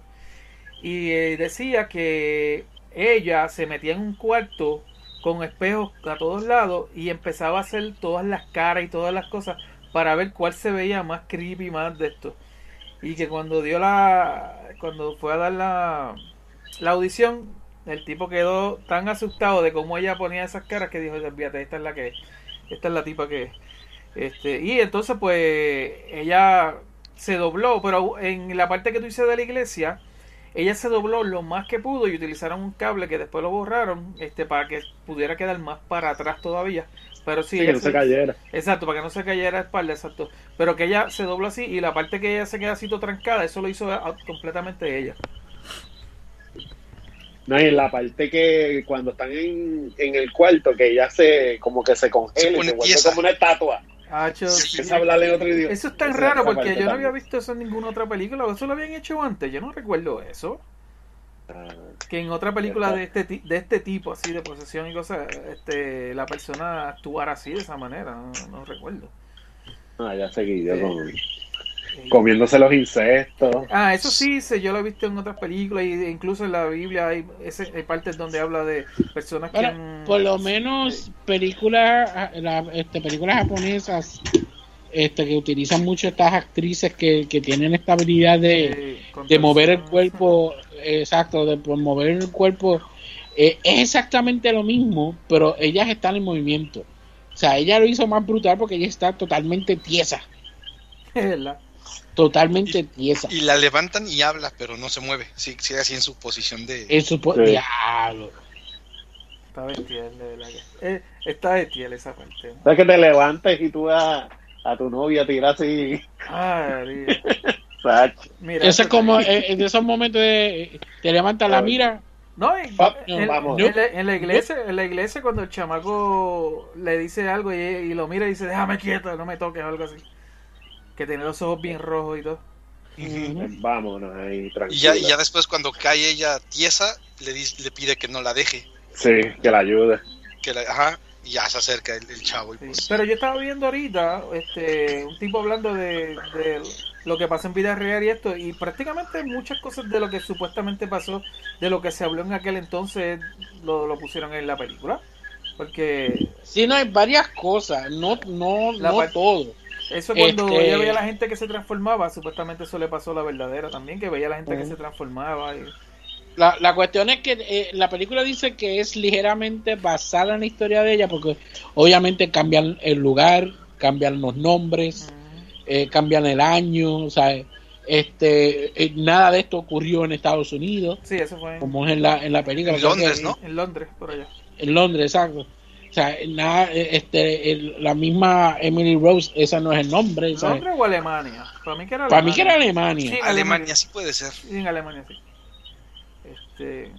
D: Y eh, decía que ella se metía en un cuarto con espejos a todos lados y empezaba a hacer todas las caras y todas las cosas para ver cuál se veía más creepy, más de esto. Y que cuando dio la. Cuando fue a dar la, la audición, el tipo quedó tan asustado de cómo ella ponía esas caras que dijo: Fíjate, esta es la que es. Esta es la tipa que es. Este, y entonces, pues, ella se dobló, pero en la parte que tú dices de la iglesia, ella se dobló lo más que pudo y utilizaron un cable que después lo borraron este para que pudiera quedar más para atrás todavía. Pero sí,
F: Sí, que
D: ella
F: no
D: se-
F: se cayera.
D: Exacto, para que no se cayera la espalda, exacto. Pero que ella se dobla así y la parte que ella se queda así todo trancada, eso lo hizo a- completamente ella.
F: No, y en la parte que cuando están en, en el cuarto, que ella se como que se congela
G: Se
F: se vuelve como una estatua.
D: Sí.
F: En otro idioma.
D: Eso es tan raro porque yo no había visto eso en ninguna otra película. Eso lo habían hecho antes. Yo no recuerdo eso. Que en otra película de este de este tipo, así de posesión y cosas, este, la persona actuara así de esa manera. No, no recuerdo.
F: Ah, ya seguí yo
D: Sí.
F: con-
D: Eh,
F: comiéndose los insectos.
D: Ah, eso sí, sé, yo lo he visto en otras películas y incluso en la Biblia hay, ese, hay partes donde habla de personas que
E: Bueno,
D: han-
E: por lo menos películas, la- este, películas japonesas este, que utilizan mucho estas actrices que, que tienen esta habilidad de,
D: eh,
E: de mover el cuerpo, exacto, de por mover el cuerpo, eh, es exactamente lo mismo, pero ellas están en movimiento. O sea, ella lo hizo más brutal porque ella está totalmente tiesa.
D: Es verdad.
E: Totalmente tiesa.
G: Y la levantan y habla, pero no se mueve. Sí, sigue así en su posición de.
E: En su po-
F: Sí.
E: Diablo.
D: Está bestial, de que. Eh, está bestial esa parte. ¿no?
F: ¿Sabes que te levantes y tú a, a tu novia tiras así?
D: Ay. Mira,
E: Eso es como eh, en esos momentos de te levanta la mira.
D: No, en,
F: Va-
D: en-
F: vamos.
D: en la, en la iglesia, en la iglesia cuando el chamaco le dice algo y, y lo mira y dice, déjame quieto, no me toques o algo así. Que tiene los ojos bien rojos y todo.
F: Vámonos ahí,
G: Y
F: tranquilo.
G: ya, y ya después, cuando cae ella tiesa, le, dice- le pide que no la deje.
F: Sí, que la ayude.
G: Que la, ajá, y ya se acerca el, el chavo. Y
D: Sí.
G: pues,
D: Pero yo estaba viendo ahorita este, un tipo hablando de, de lo que pasa en vida real y esto, y prácticamente muchas cosas de lo que supuestamente pasó, de lo que se habló en aquel entonces, lo, lo pusieron en la película. Porque
E: Sí, no, hay varias cosas, no, no,
D: La
E: no todo.
D: Eso cuando
E: Este-
D: ella veía a la gente que se transformaba, supuestamente eso le pasó a la verdadera también, que veía a la gente que se transformaba. Y,
E: La, la cuestión es que eh, la película dice que es ligeramente basada en la historia de ella, porque obviamente cambian el lugar, cambian los nombres, eh, cambian el año, o sea, este, eh, nada de esto ocurrió en Estados Unidos,
D: sí, eso fue en,
E: como es en la, en la película.
G: En Londres,
E: que-
G: ¿no?
D: en Londres, por allá.
E: En Londres, exacto. O sea, nada, eh, este, el- la misma Emily Rose, esa no es el nombre.
D: ¿Londres o Alemania? Para mí que era
E: Para mí que era
D: Alemania.
E: Alemania.
D: Sí,
G: Alemania sí puede ser.
D: Sí, en Alemania, sí. Este.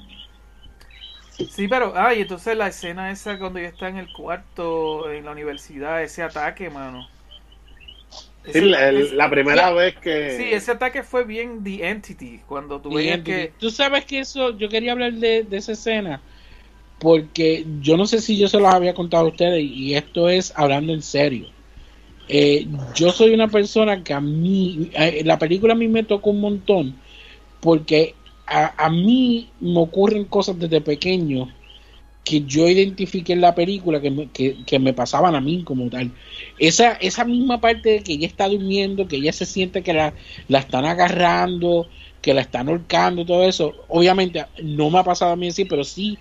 D: Sí, pero. Ay, entonces la escena esa cuando ella está en el cuarto, en la universidad, ese ataque, mano.
F: Sí,
D: Ese-
F: la, el-
D: ese-
F: la primera vez que.
D: Sí, ese ataque fue bien The Entity. Cuando tú veías que.
E: Tú sabes que eso, yo quería hablar de, de esa escena, porque yo no sé si yo se los había contado a ustedes, y esto es hablando en serio. Eh, yo soy una persona que a mí, eh, la película a mí me tocó un montón, porque a, a mí me ocurren cosas desde pequeño que yo identifiqué en la película que me, que, que me pasaban a mí como tal. Esa, esa misma parte de que ella está durmiendo, que ella se siente que la, la están agarrando, que la están ahorcando, todo eso, obviamente no me ha pasado a mí así, pero sí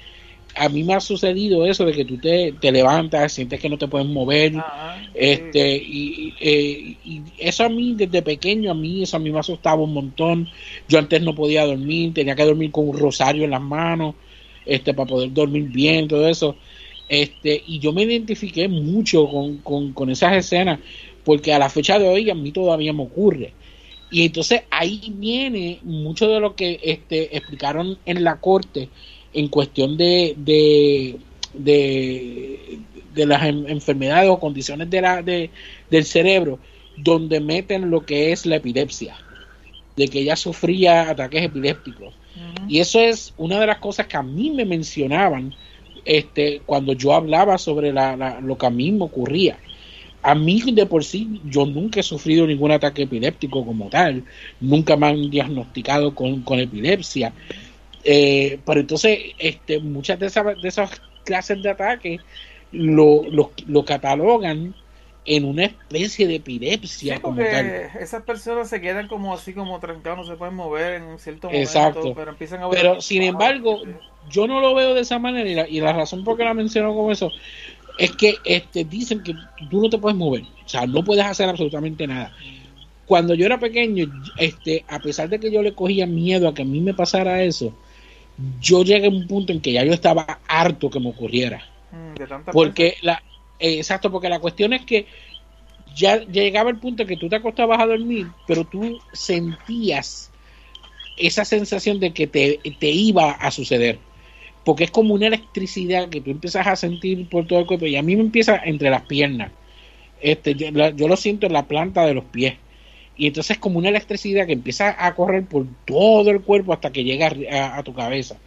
E: a mí me ha sucedido eso de que tú te, te levantas, sientes que no te puedes mover,
D: Ajá, sí.
E: este y, eh, y eso a mí desde pequeño a mí eso a mí me asustaba un montón. Yo antes no podía dormir tenía que dormir con un rosario en las manos este para poder dormir bien todo eso. Este y yo me identifiqué mucho con, con, con esas escenas porque a la fecha de hoy a mí todavía me ocurre. Y entonces ahí viene mucho de lo que este explicaron en la corte en cuestión de, de, de, de las en- enfermedades o condiciones de la, de, del cerebro, donde meten lo que es la epilepsia, de que ella sufría ataques epilépticos. Y eso es una de las cosas que a mí me mencionaban este, cuando yo hablaba sobre la, la- lo que a mí me ocurría. A mí de por sí yo nunca he sufrido ningún ataque epiléptico como tal, nunca me han diagnosticado con, con epilepsia. Eh, pero entonces este, muchas de esas, de esas clases de ataques lo, lo, lo catalogan en una especie de
D: Sí,
E: epilepsia como tal.
D: esas personas se quedan como así como trancados, no se pueden mover en cierto momento,
E: Exacto.
D: pero empiezan a ver
E: Pero sin embargo,
D: Sí.
E: yo no lo veo de esa manera y la, y la razón por qué la menciono como eso es que este, dicen que tú no te puedes mover, o sea, no puedes hacer absolutamente nada. Cuando yo era pequeño, este, a pesar de que yo le cogía miedo a que a mí me pasara eso, yo llegué a un punto en que ya yo estaba harto que me ocurriera.
D: Mm, de tantas
E: Porque la, eh, exacto, porque la cuestión es que ya llegaba el punto en que tú te acostabas a dormir, pero tú sentías esa sensación de que te, te iba a suceder. Porque es como una electricidad que tú empiezas a sentir por todo el cuerpo y a mí me empieza entre las piernas. Este, yo lo siento en la planta de los pies. Y entonces es como una electricidad que empieza a correr por todo el cuerpo hasta que llega a- a tu cabeza.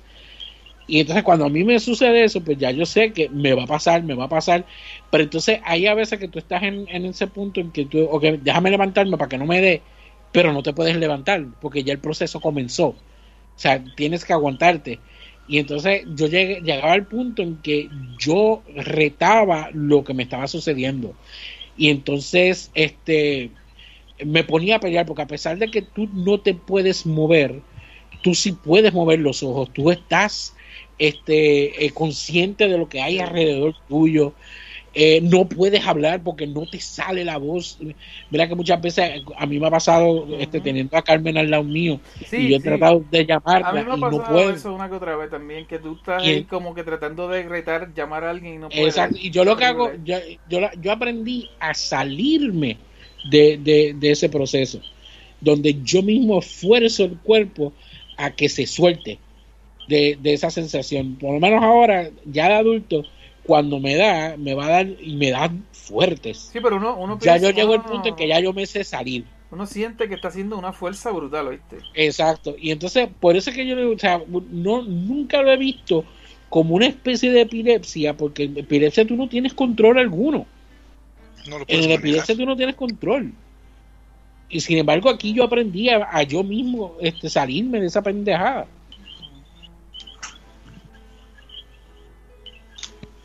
E: Y entonces cuando a mí me sucede eso, pues ya yo sé que me va a pasar, me va a pasar. Pero entonces hay a veces que tú estás en, en ese punto en que tú, ok, déjame levantarme para que no me dé, pero no te puedes levantar porque ya el proceso comenzó. O sea, tienes que aguantarte. Y entonces yo llegué, llegaba al punto en que yo retaba lo que me estaba sucediendo. Y entonces, este, me ponía a pelear porque a pesar de que tú no te puedes mover, tú sí puedes mover los ojos, tú estás este, eh, consciente de lo que hay alrededor tuyo eh, no puedes hablar porque no te sale la voz. Mira que muchas veces a mí me ha pasado este, teniendo a Carmen al lado mío
D: Sí,
E: y yo he
D: sí.
E: tratado de
D: A mí
E: llamarla
D: me ha
E: y no
D: pasado
E: puedo.
D: eso una que otra vez también, que tú estás
E: Y-
D: ahí como que tratando de retar, llamar a alguien y no puedes.
E: Exacto. Y yo lo que hago, yo, yo, yo aprendí a salirme de, de, de ese proceso, donde yo mismo esfuerzo el cuerpo a que se suelte de, de esa sensación. Por lo menos ahora, ya de adulto, cuando me da, me va a dar y me dan fuertes.
D: Sí, pero uno, uno
E: Ya yo llego al punto en que ya yo me sé salir.
D: Uno siente que está haciendo una fuerza brutal, ¿oíste?
E: Exacto. Y entonces, por eso es que yo le- o sea, no, nunca lo he visto como una especie de epilepsia, porque en epilepsia tú no tienes control alguno.
G: No lo
E: En
G: manejar.
E: epilepsia tú no tienes control. Y sin embargo, aquí yo aprendí a, a yo mismo este, salirme de esa pendejada.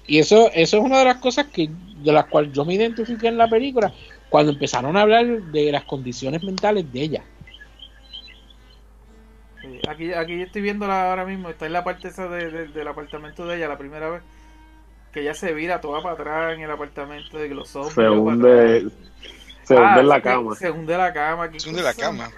E: Y eso, eso es una de las cosas que de las cuales yo me identifiqué en la película cuando empezaron a hablar de las condiciones mentales de ella.
D: Sí, Aquí, aquí estoy viéndola ahora mismo, está en la parte esa de- de- del apartamento de ella, la primera vez que ella se vira toda para atrás en el apartamento de que los ojos
F: Se hunde, se hunde
D: Ah,
F: en la
D: se-
F: cama.
D: Se hunde la cama.
G: Se hunde la cama.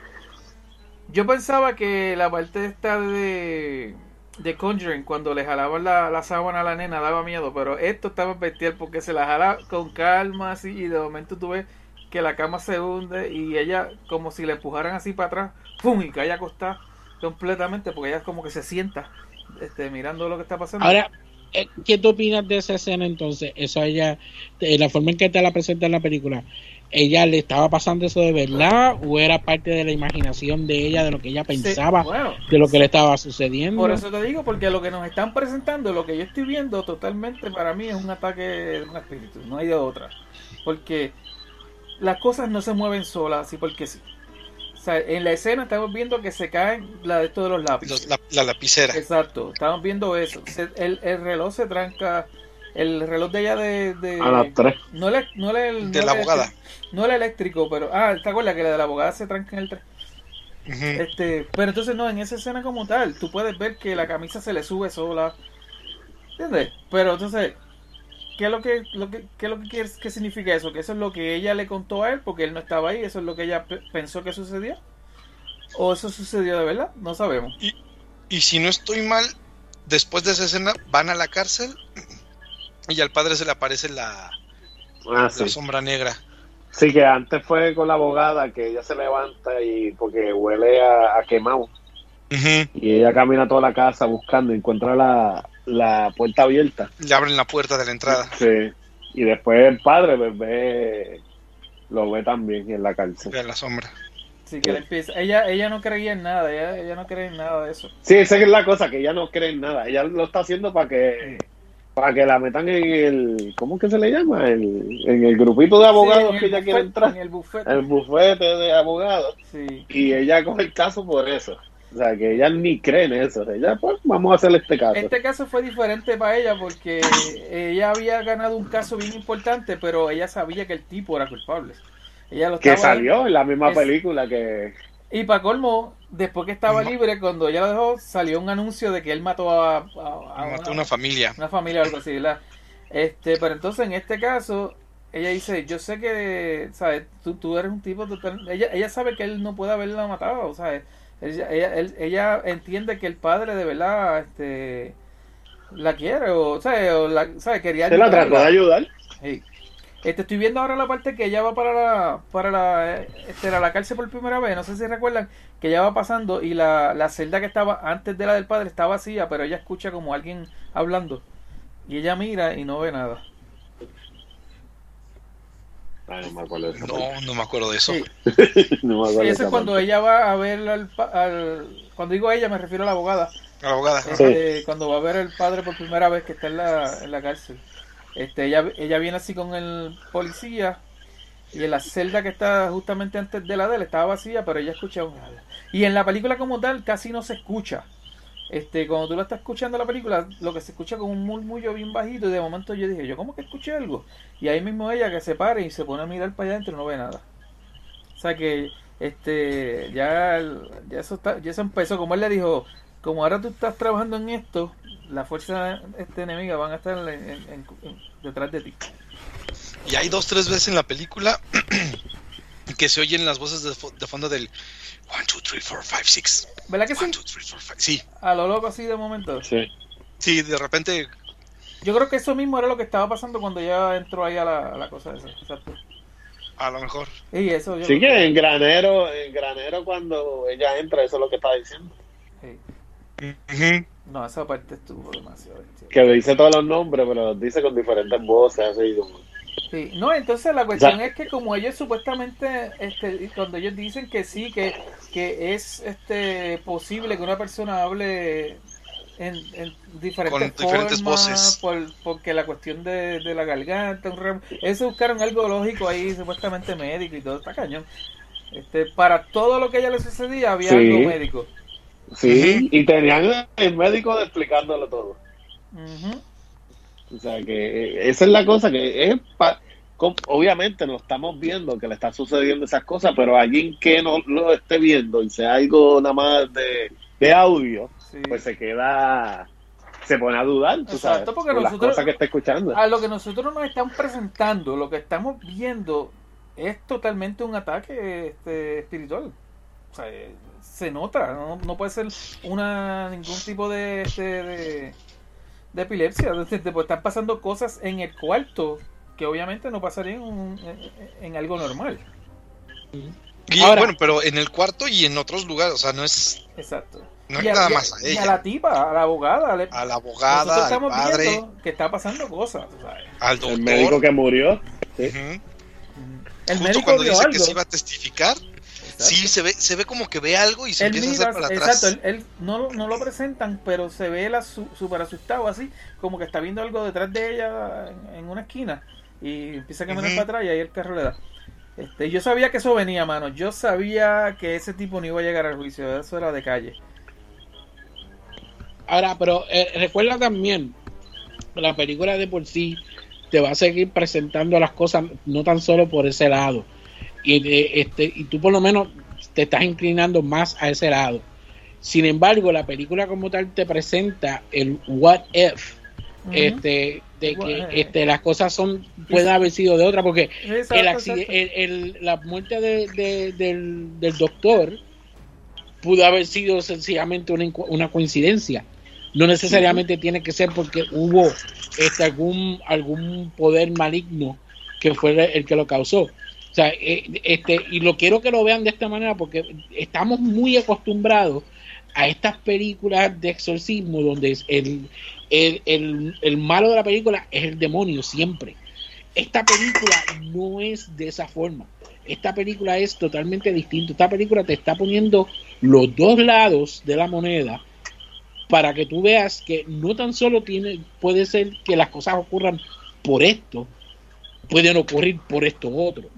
D: Yo pensaba que la parte esta de, de Conjuring, cuando le jalaban la, la sábana a la nena, daba miedo, pero esto estaba bestial porque se la jala con calma así y de momento tú ves que la cama se hunde y ella como si le empujaran así para atrás, ¡pum! y cae acostada completamente porque ella como que se sienta este, mirando lo que está pasando.
E: Ahora, ¿qué tú opinas de esa escena entonces? Eso a ella, de la forma en que te la presenta en la película, ¿ella le estaba pasando eso de verdad o era parte de la imaginación de ella, de lo que ella
D: Sí,
E: pensaba,
D: bueno,
E: de lo que le estaba sucediendo?
D: Por eso te digo, porque lo que nos están presentando, lo que yo estoy viendo totalmente para mí es un ataque de un espíritu, no hay de otra. Porque las cosas no se mueven solas, así porque sí. O sea, en la escena estamos viendo que se caen la de esto de los lápices.
G: La, la lapicera.
D: Exacto, estamos viendo eso. Se- el, el reloj se tranca, el reloj de ella de... de-
F: A las tres.
D: No el, no el,
G: De
D: no
G: la
D: el-
G: abogada.
D: No el eléctrico, pero... Ah, ¿te acuerdas que la de la abogada se tranca en el tren?
G: Ujú.
D: Este, pero entonces no, en esa escena como tal, tú puedes ver que la camisa se le sube sola. ¿Entiendes? Pero entonces, ¿qué es lo que, lo que, qué es lo que quieres- qué significa eso? Que eso es lo que ella le contó a él porque él no estaba ahí, eso es lo que ella pe- pensó que sucedió. ¿O eso sucedió de verdad? No sabemos.
G: Y si no estoy mal, después de esa escena van a la cárcel y al padre se le aparece la,
F: Ah,
G: la sombra negra.
F: Sí, que antes fue con la abogada que ella se levanta y porque huele a, a quemado. Y ella camina toda la casa buscando, encuentra la, la puerta abierta.
G: Le abren la puerta de la entrada.
F: Sí. Y después el padre pues, ve, lo ve también en la cárcel.
G: Vean la sombra.
D: Sí, que empieza. Ella, ella no creía en nada, ella, ella no cree en nada de eso.
F: Sí, esa es la cosa, que ella no cree en nada. Ella lo está haciendo para que para que la metan en el... ¿Cómo es que se le llama? El, en el grupito de abogados
D: Sí, en
F: que
D: el
F: ella quiere
D: bufete,
F: entrar.
D: En el buffet.
F: El bufete de abogados.
D: Sí.
F: Y ella coge el caso por eso. O sea, que ella ni cree en eso. Ella, pues, vamos a hacerle este caso.
D: Este caso fue diferente para ella porque ella había ganado un caso bien importante, pero ella sabía que el tipo era culpable. Ella lo
F: que salió en la misma
D: es-
F: película que...
D: Y para colmo, después que estaba
G: No.
D: libre, cuando ella lo dejó, salió un anuncio de que él mató a, a- a
G: Mató
D: una,
G: una familia.
D: una familia o algo así, ¿verdad? Este, pero entonces en este caso, ella dice, yo sé que, ¿sabes? Tú, tú eres un tipo total... Ella, ella sabe que él no puede haberla matado, ¿sabes? Ella, ella, él- ella entiende que el padre de verdad, este... La quiere, o, ¿sabes? O la. Quería
F: Se la trató de ayudar.
D: Sí. Este, estoy viendo ahora la parte que ella va para la, para la, este, la cárcel por primera vez. No sé si recuerdan que ella va pasando y la, la celda que estaba antes de la del padre está vacía, pero ella escucha como alguien hablando. Y ella mira y no ve nada.
F: Ay, no me acuerdo de parte.
G: No, no me acuerdo de eso.
D: Sí,
F: No me acuerdo
D: sí, eso
F: esa
D: es cuando ella va a ver al, Cuando digo a ella me refiero a la abogada.
G: La abogada.
F: Sí.
D: Este, cuando va a ver al padre por primera vez que está en la, en la cárcel. Este, ella, ella viene así con el policía y en la celda que está justamente antes de la de él estaba vacía, pero ella escucha un... Y en la película como tal casi no se escucha. Este, cuando tú la estás escuchando la película, lo que se escucha como un murmullo bien bajito y de momento yo dije, yo como que escuché algo. Y ahí mismo ella que se para y se pone a mirar para allá adentro no ve nada. O sea que este ya, ya eso está, ya eso empezó, como él le dijo, como ahora tú estás trabajando en esto, la fuerza este, enemiga van a estar en- en- detrás de ti.
G: Y hay dos, tres veces en la película que se oyen las voces de, de fondo del 1, 2, 3, 4, 5, 6.
D: ¿Verdad que sí?
G: 1, 2, 3, 4, 5. Sí,
D: A lo loco así de momento.
F: Sí.
G: sí, de repente.
D: Yo creo que eso mismo era lo que estaba pasando cuando ella entró ahí a la, a la cosa esa. Exacto.
G: A lo mejor.
D: Y eso yo
F: Sí que en granero, en granero cuando ella entra, eso es lo que estaba diciendo.
D: sí.
G: Ujú.
D: No, esa parte estuvo demasiado. bestia.
F: Que dice todos los nombres, pero los dice con diferentes voces, así como.
D: Sí, no, entonces la cuestión es que como ellos supuestamente, este, cuando ellos dicen que sí, que, que es este posible que una persona hable en, en diferentes,
G: Con diferentes
D: formas,
G: voces.
D: por- porque la cuestión de, de la garganta, un rem- eso buscaron algo lógico ahí, supuestamente médico y todo, está cañón. Este, para todo lo que a ella le sucedía había
F: Sí.
D: algo médico.
F: Sí, y tenían el médico explicándolo todo.
D: Ujú.
F: O sea que eh, esa es la cosa que es pa- obviamente no estamos viendo que le están sucediendo esas cosas, pero alguien que no lo esté viendo y sea algo nada más de, de audio,
D: Sí.
F: pues se queda, se pone a dudar, tú
D: Exacto,
F: sabes,
D: porque
F: por las
D: nosotros-
F: cosas que está escuchando.
D: A lo que nosotros nos están presentando, lo que estamos viendo es totalmente un ataque este, espiritual. O sea, eh, se nota, no, no puede ser una ningún tipo de, este, de, de epilepsia. De- pues están pasando cosas en el cuarto que obviamente no pasarían en, en- en algo normal.
G: Y
E: Ahora-
G: bueno, pero en el cuarto y en otros lugares, o sea, no es
D: Exacto.
G: No es
D: Y a-
G: nada
D: y a-
G: más a
D: y
G: ella.
D: a la tipa, a la abogada, le-
G: a la abogada, al
D: estamos
G: padre,
D: viendo que está pasando cosas. sabes.
G: al
F: El
G: doctor.
F: médico que murió, sí.
G: Ujú.
D: El
G: Justo
D: médico
G: cuando dice
D: algo.
G: que se iba a testificar,
D: Exacto.
G: sí se ve, se ve como que ve algo y se
D: Él
G: empieza a hacer para atrás.
D: exacto, él, él no, lo- no lo presentan, pero se ve asu- súper asustado así, como que está viendo algo detrás de ella en, en una esquina y empieza a caminar para atrás y ahí el carro le da. Este, yo sabía que eso venía, mano. Yo sabía que ese tipo no iba a llegar al juicio, eso era de calle.
E: Ahora, pero eh, recuerda también, la película de por sí te va a seguir presentando las cosas no tan solo por ese lado. Y, de- este, y tú por lo menos te estás inclinando más a ese lado. Sin embargo, la película como tal te presenta el what if. Este de
D: What
E: que
D: if.
E: este, las cosas son pueden haber sido de otra porque
D: Exacto,
E: el
D: exacto.
E: el- el- la muerte de- de- del, del doctor pudo haber sido sencillamente una, una coincidencia. No necesariamente tiene que ser porque hubo este, algún, algún poder maligno que fue el que lo causó. O sea, eh, este, y lo quiero que lo vean de esta manera porque estamos muy acostumbrados a estas películas de exorcismo donde el, el, el, malo de la película es el demonio siempre. Esta película no es de esa forma. Esta película es totalmente distinta. Esta película te está poniendo los dos lados de la moneda para que tú veas que no tan solo tiene, puede ser que las cosas ocurran por esto, pueden ocurrir por esto otro.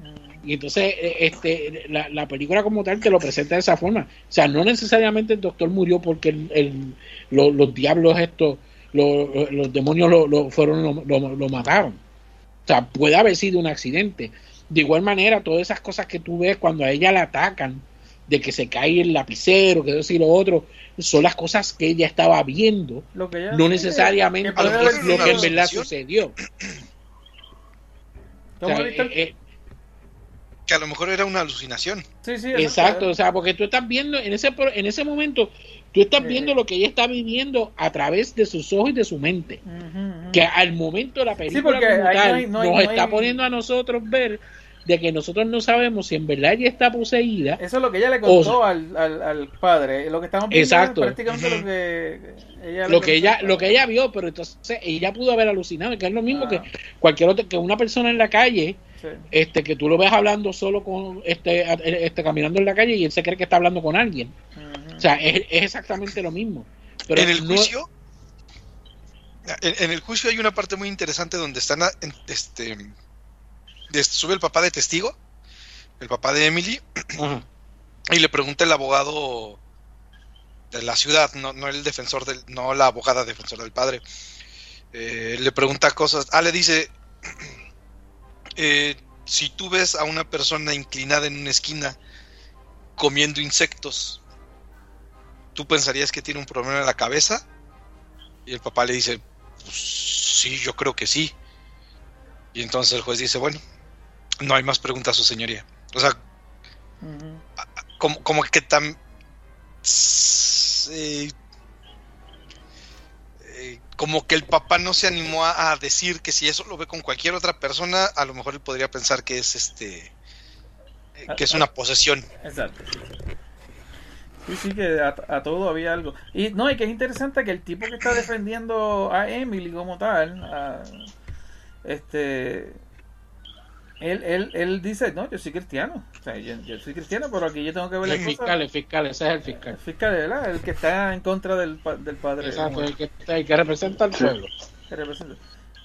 E: Y entonces eh, este, la, la película como tal te lo presenta de esa forma. O sea, no necesariamente el doctor murió porque el, el- lo- los diablos estos, lo- los demonios lo, lo fueron lo, mataron. O sea, puede haber sido un accidente. De igual manera, todas esas cosas que tú ves cuando a ella la atacan, de que se cae el lapicero, que eso y lo otro, son las cosas que ella estaba viendo,
D: Lo que ella-
E: no necesariamente
G: A lo
E: que, en verdad sucedió. O
D: ¿Cómo,
E: sea, eh,
G: Que a lo mejor era una alucinación.
D: sí, sí,
E: Exacto, o sea, porque tú estás viendo en ese en ese momento, tú estás
D: Sí.
E: viendo lo que ella está viviendo a través de sus ojos y de su mente. Que al momento de la película
D: porque
E: como
D: no
E: tal,
D: hay- no hay-
E: nos
D: no
E: está
D: hay-
E: poniendo a nosotros ver de que nosotros no sabemos si en verdad ella está poseída.
D: Eso es lo que ella le contó
E: O-
D: al, al, al padre. Lo que estamos viendo
E: Exacto.
D: es prácticamente lo que ella
E: lo que ella lo que ella vio pero entonces ella pudo haber alucinado que es lo mismo
D: Ah.
E: que cualquier otro que una persona en la calle
D: Sí.
E: este que tú lo ves hablando solo con este este caminando en la calle y él se cree que está hablando con alguien o sea es, es exactamente lo mismo pero
G: en el
E: no-
G: juicio, en, en el juicio hay una parte muy interesante donde están, este, sube el papá de testigo, el papá de Emily, y le pregunta el abogado de la ciudad, no, no el defensor del, no la abogada defensora del padre, eh, le pregunta cosas, ah, le dice, eh, si tú ves a una persona inclinada en una esquina comiendo insectos, ¿tú pensarías que tiene un problema en la cabeza Y el papá le dice, pues, sí, yo creo que sí. Y entonces el juez dice, bueno, no hay más preguntas, su señoría. O sea, como, como que tan... eh, eh, como que el papá no se animó a, a decir que si eso lo ve con cualquier otra persona, a lo mejor él podría pensar que es este... eh, que es una posesión.
D: Exacto. Sí, sí, que a, a todo había algo. Y no, y que es interesante que el tipo que está defendiendo a Emily como tal, a- este, él, él, él dice, no, yo soy cristiano. O sea, yo, yo soy cristiano, pero aquí yo tengo que ver
E: El fiscal, el fiscal, ese es el
D: El
E: fiscal.
D: fiscal, ¿verdad? El que está en contra del, del padre.
E: Exacto, el que, el que representa al pueblo.
D: que representa.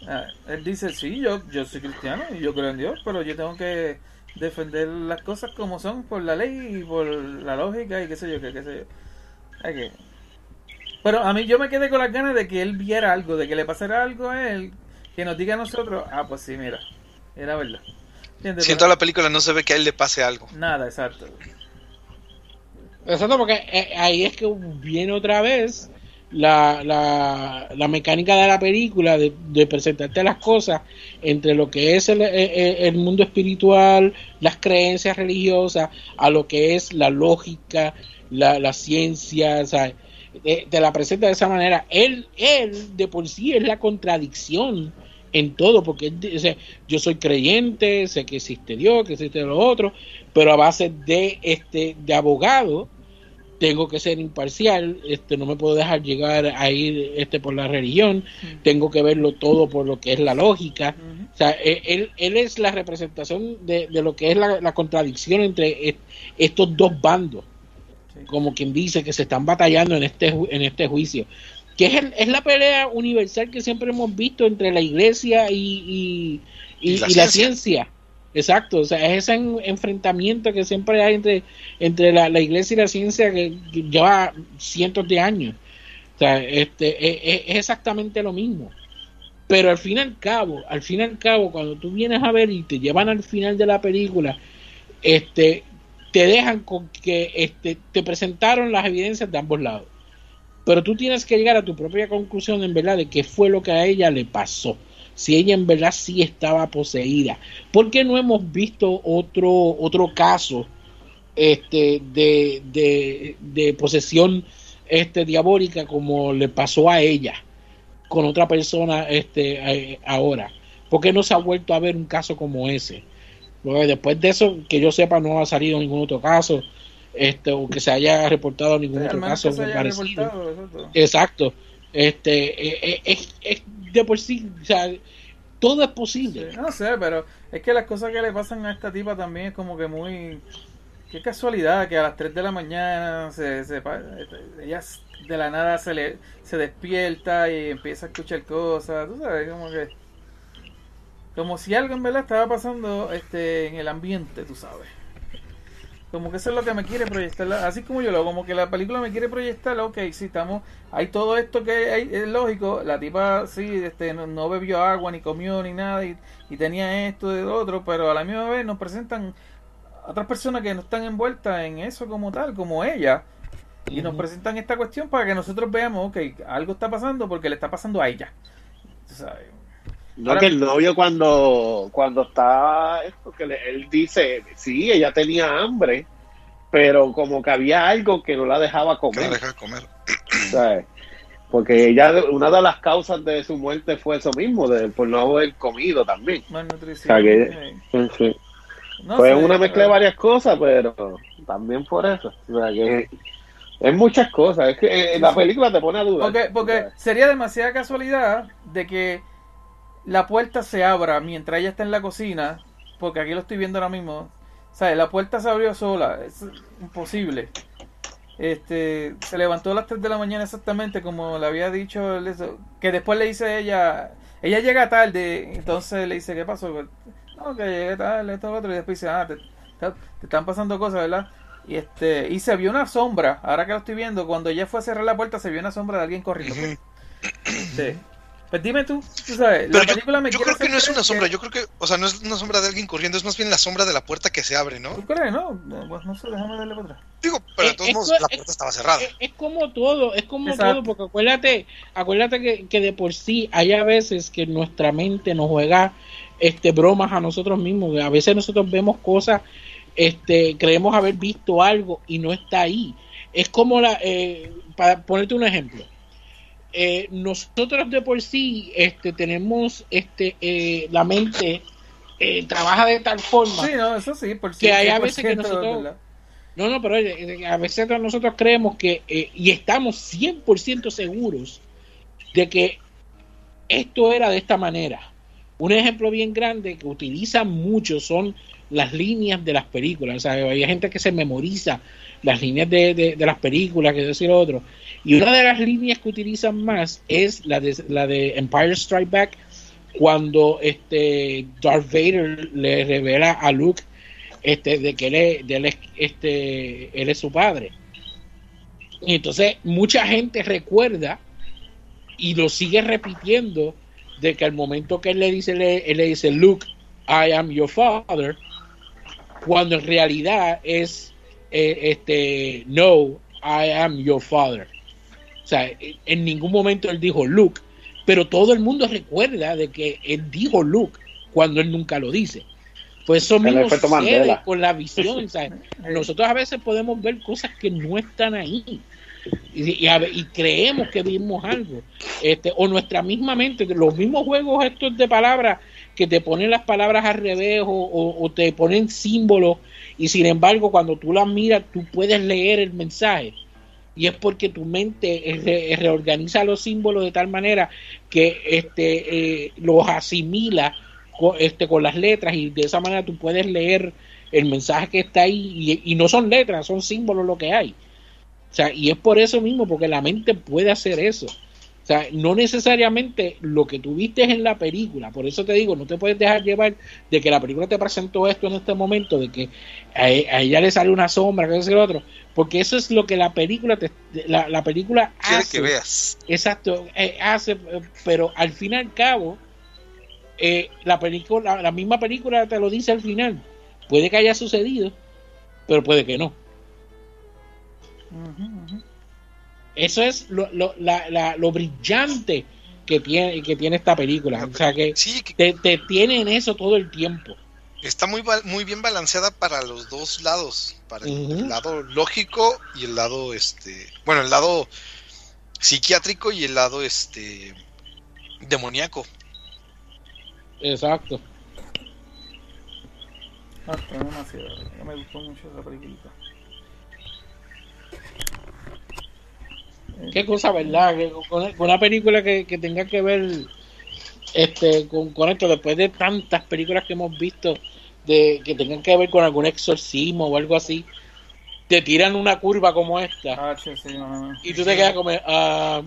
D: Ah, él dice, sí, yo, yo soy cristiano y yo creo en Dios, pero yo tengo que defender las cosas como son por la ley y por la lógica y qué sé yo, qué, qué sé yo. Pero a mí yo me quedé con las ganas de que él viera algo, de que le pasara algo a él, que nos diga a nosotros, ah, pues sí, mira, era verdad.
G: Si en toda la película no se ve que a él le pase algo.
D: Nada, exacto.
E: Exacto, porque eh, ahí es que viene otra vez la, la, la mecánica de la película de, de presentarte las cosas entre lo que es el, el- el mundo espiritual, las creencias religiosas, a lo que es la lógica, la, la ciencia, sea, te, te la presenta de esa manera. Él, él de por sí es la contradicción en todo, porque él dice, yo soy creyente, sé que existe Dios, que existe lo otro, pero a base de este de abogado tengo que ser imparcial, este no me puedo dejar llegar a ir este por la religión, tengo que verlo todo por lo que es la lógica. O sea, e- él, él es la representación de, de lo que es la, la contradicción entre est- estos dos bandos,
D: Sí.
E: como quien dice que se están batallando en este en este juicio, que es, el- es la pelea universal que siempre hemos visto entre la iglesia y, y, y-
G: Y la ciencia.
E: Exacto, o sea, es ese en- enfrentamiento que siempre hay entre, entre la, la iglesia y la ciencia que, que lleva cientos de años. O sea, este, e- e- es, exactamente lo mismo. Pero al fin y al cabo, al fin y al cabo, cuando tú vienes a ver y te llevan al final de la película, este, te dejan con que este, te presentaron las evidencias de ambos lados. Pero tú tienes que llegar a tu propia conclusión en verdad de qué fue lo que a ella le pasó. Si ella en verdad sí estaba poseída. ¿Por qué no hemos visto otro, otro caso este, de, de, posesión este, diabólica como le pasó a ella con otra persona este, eh, ahora? ¿Por qué no se ha vuelto a ver un caso como ese? Porque después de eso, que yo sepa, no ha salido ningún otro caso este, o que se haya reportado ningún otro caso
D: que se haya
E: parecido.
D: reportado, exacto.
E: Este, eh, eh, es, es de por sí, o sea, todo es posible.
D: Sí, no sé, pero es que las cosas que le pasan a esta tipa también es como que muy... Qué casualidad que a las 3 de la mañana se, se ella de la nada se le se despierta y empieza a escuchar cosas, tú sabes, como que como si algo en verdad estaba pasando este en el ambiente, tú sabes. Como que eso es lo que me quiere proyectar, así como yo lo, como que la película me quiere proyectar, ok, sí, estamos, hay todo esto que hay, es lógico, la tipa sí, este, no, no bebió agua, ni comió, ni nada, y, y tenía esto y lo otro, pero a la misma vez nos presentan otras personas que no están envueltas en eso como tal, como ella, y nos presentan esta cuestión para que nosotros veamos, ok, algo está pasando porque le está pasando a ella. Sabes.
F: No,
D: Ahora-
F: que el novio cuando, cuando está, esto que le- él dice, sí, ella tenía hambre, pero como que había algo que no la dejaba
G: Que no
F: comer,
G: deja de comer.
F: ¿sabes? Porque ella, una de las causas de su muerte fue eso mismo, de, por no haber comido también.
D: Malnutrición.
F: O sea que-
D: sí.
F: Sí.
D: No
F: Fue
D: sé,
F: una mezcla de varias cosas, pero también por eso. O sea que es muchas cosas. Es que eh, la película te pone a dudar.
D: Porque, porque sería demasiada casualidad de que la puerta se abra mientras ella está en la cocina, porque aquí lo estoy viendo ahora mismo. ¿Sabes? La puerta se abrió sola, es imposible. Este, se levantó a las 3 de la mañana exactamente como le había dicho, que después le dice ella, ella llega tarde, entonces le dice, ¿qué pasó? No, que llegué tarde, esto, lo otro, y después dice, ah, te, te- te están pasando cosas, ¿verdad? Y este, y se vio una sombra, ahora que lo estoy viendo, cuando ella fue a cerrar la puerta se vio una sombra de alguien corriendo. Sí. Pues dime tú, tú sabes,
G: Pero
D: la
G: yo,
D: película me
G: yo creo que no es una sombra,
D: que-
G: yo creo que, o sea, no es una sombra de alguien corriendo, es más bien la sombra de la puerta que se abre, ¿no?
D: ¿Tú crees? No, pues no sé, déjame darle para atrás.
G: Digo, pero de
E: Es-
G: todos modos la
E: es-
G: puerta estaba cerrada.
E: Es, es como todo, es como
D: Exacto.
E: todo, porque acuérdate, acuérdate que, que de por sí hay a veces que nuestra mente nos juega este bromas a nosotros mismos, que a veces nosotros vemos cosas, este, creemos haber visto algo y no está ahí. Es como la, eh, para ponerte un ejemplo, eh, nosotros de por sí este, tenemos este, eh, la mente eh, trabaja de tal forma
D: Sí, no, eso sí, por
E: Que hay a
D: 100%
E: veces que nosotros- no, no, pero oye, eh, a veces nosotros creemos que, eh, y estamos 100% seguros de que esto era de esta manera. Un ejemplo bien grande que utilizan mucho son las líneas de las películas. O sea, hay gente que se memoriza las líneas de, de- las películas, que decir otro. Y una de las líneas que utilizan más es la de, la de Empire Strike Back, cuando este Darth Vader le revela a Luke este, de que él es, de él es, este, él es su padre. Y entonces mucha gente recuerda y lo sigue repitiendo de que al momento que le dice, le- él le dice, Luke, I am your father, cuando en realidad es, eh, este, no, I am your father. O sea, en ningún momento él dijo Luke, pero todo el mundo recuerda de que él dijo Luke cuando él nunca lo dice. Pues eso mismo sucede con la visión. ¿sabes? Nosotros a veces podemos ver cosas que no están ahí y, y a ve- y creemos que vimos algo. Este, o nuestra misma mente, los mismos juegos estos de palabras que te ponen las palabras al revés o, te ponen símbolos y sin embargo cuando tú las miras tú puedes leer el mensaje y es porque tu mente re- reorganiza los símbolos de tal manera que este eh, los asimila con, este, con las letras y de esa manera tú puedes leer el mensaje que está ahí y, no son letras, son símbolos lo que hay. Y es por eso mismo, porque la mente puede hacer eso. O sea, no necesariamente lo que tú viste en la película. Por eso te digo, no te puedes dejar llevar de que la película te presentó esto en este momento, de que a, a ella le sale una sombra, que es el otro. Porque eso es lo que la película te, la, la película
G: Quiere
E: hace.
G: que veas.
E: Exacto, eh, hace, pero al fin y al cabo, eh, la película, la, la misma película te lo dice al final. Puede que haya sucedido, pero puede que no. Eso es lo, lo, la, la- lo brillante que tiene, que tiene esta película. O sea que
G: Sí, que
E: te, te tiene en eso todo el tiempo.
G: está muy, ba- muy bien balanceada para los dos lados, para el, lado lógico y el lado, este, bueno, el lado psiquiátrico y el lado, este, demoníaco.
E: Exacto.
D: Ah, está demasiado. No me gustó mucho esa película.
E: Qué cosa, ¿verdad? Que con, con una película que, que tenga que ver este con, con esto, después de tantas películas que hemos visto de que tengan que ver con algún exorcismo o algo así, te tiran una curva como esta
D: Ah, che, sí, no, no, no.
E: y tú te quedas como, ah,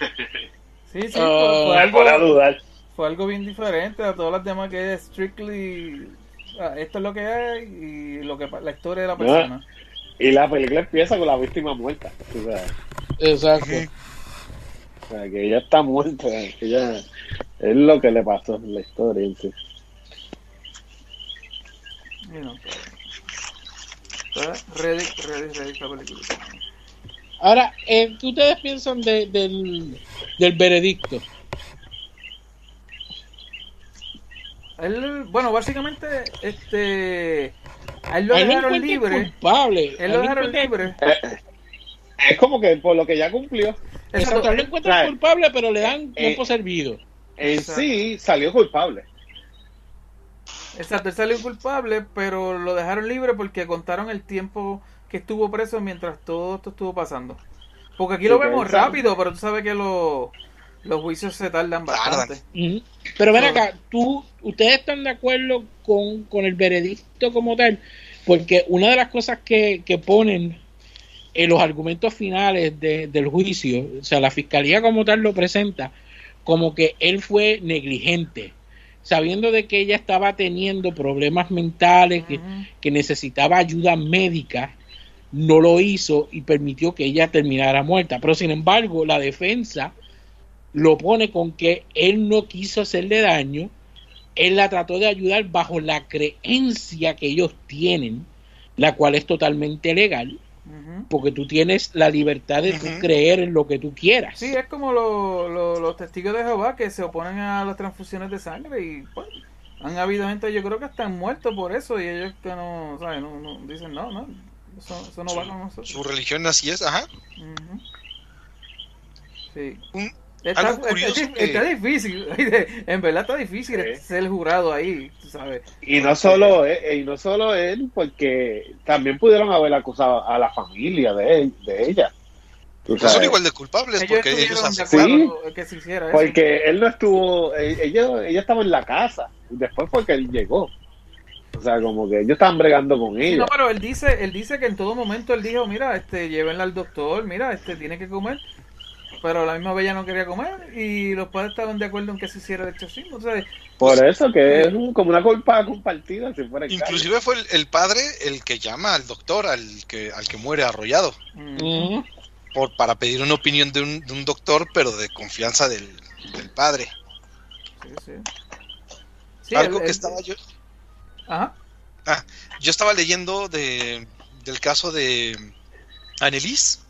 D: Sí, sí,
E: Ah,
D: fue,
F: a
D: algo,
F: dudar.
D: fue algo bien diferente a todas las demás que es strictly. ah, esto es lo que hay y lo que la historia de la persona.
F: Y la película empieza con la víctima muerta. O sea,
E: exacto.
F: o sea, que ella está muerta. Que ella, es lo que le pasó en la historia. en sí.
D: La película.
E: Ahora, eh, ¿qué ustedes piensan de- del, del veredicto?
D: Él, bueno, básicamente, este. A él lo dejaron libre.
E: culpable.
D: Él lo dejaron libre.
F: Es como que por lo que ya cumplió.
E: Exacto,
D: Exacto.
E: a él lo encuentran culpable, pero le dan
F: Eh,
E: tiempo servido.
F: En
D: Exacto.
F: sí salió culpable.
D: Exacto, él salió culpable, pero lo dejaron libre porque contaron el tiempo que estuvo preso mientras todo esto estuvo pasando. Porque aquí
F: Sí,
D: lo vemos rápido, pero tú sabes que lo- los juicios se tardan bastante.
E: Pero ven acá, tú, ¿ustedes están de acuerdo con, con el veredicto como tal? Porque una de las cosas que, que ponen en los argumentos finales de- del juicio, o sea, la fiscalía como tal lo presenta como que él fue negligente, sabiendo de que ella estaba teniendo problemas mentales, que, que necesitaba ayuda médica, no lo hizo y permitió que ella terminara muerta. Pero sin embargo, la defensa lo pone con que él no quiso hacerle daño, él la trató de ayudar bajo la creencia que ellos tienen, la cual es totalmente legal, porque tú tienes la libertad de creer en lo que tú quieras.
D: Sí, es como lo- lo- los testigos de Jehová que se oponen a las transfusiones de sangre y pues han habido gente, yo creo que están muertos por eso y ellos que no, ¿sabes? No, no- dicen no, no, eso, eso no va con nosotros.
G: Su religión así es, ajá.
D: Ujú. Sí.
G: Un-
D: Está,
G: algo curioso
D: está-
G: que-
D: está difícil, en verdad está difícil
F: Sí.
D: ser el jurado ahí, tú sabes.
F: Y no solo él, y no solo él, porque también pudieron haber acusado a la familia de, él, de ella.
G: Pues son igual de culpables
D: Ellos
G: porque ellos aceptaron.
D: acuerdo que se hiciera eso.
F: Porque él no estuvo, eh, ella, ella estaba en la casa, y después fue que él llegó. O sea, como que ellos estaban bregando con
D: Sí,
F: ella.
D: no, pero él dice, él dice que en todo momento él dijo, mira, este, llévenla al doctor, mira, este, tiene que comer. Pero la misma bella no quería comer y los padres estaban de acuerdo en que se hiciera el exorcismo. O sea,
F: Por eso que es un- como una culpa compartida, si fuera el caso.
G: Inclusive fue el, el padre el que llama al doctor, al que, al que muere arrollado,
D: mm,
G: por, para pedir una opinión de un, de un doctor, pero de confianza del, del padre.
D: sí, sí. Sí,
G: Algo que estaba yo,
D: Ajá.
G: yo estaba leyendo de, del caso de Annelies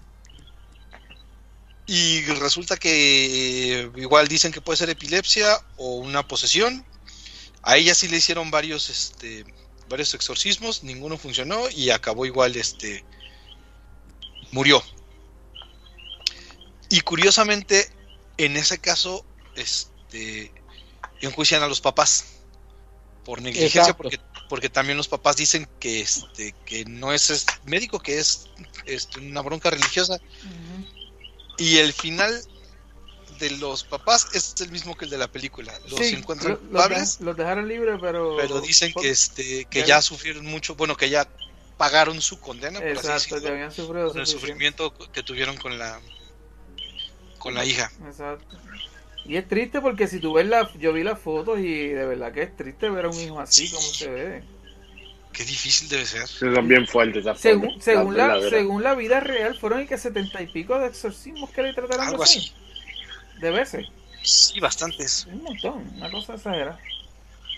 G: y resulta que igual dicen que puede ser epilepsia o una posesión. A ella sí le hicieron varios este varios exorcismos, ninguno funcionó y acabó igual este murió. Y curiosamente en ese caso este enjuician a los papás por negligencia
E: Exacto.
G: porque porque también los papás dicen que este que no es, es médico que es este, una bronca religiosa. Y el final de los papás es el mismo que el de la película los
D: Sí,
G: encuentran
D: lo- los,
G: culpables
D: los dejaron libres, pero...
G: pero dicen que este que
D: Ya-
G: sufrieron mucho bueno que ya pagaron su condena por así
D: Exacto,
G: decirlo,
D: que habían sufrido
G: con el sufrimiento que tuvieron con la con la hija
D: Exacto. Y es triste porque si tú ves la... Yo vi las fotos y de verdad que es triste ver a un hijo así
G: Sí.
D: como se ve.
G: Qué difícil debe ser
F: Sí, son bien fuertes esas
D: Según, la,
F: verdaderas.
D: según la vida real, fueron y que setenta y pico de exorcismos que le trataron de
G: algo
D: hacer.
G: así
D: De veces.
G: sí bastantes
D: Un montón, una cosa exagerada.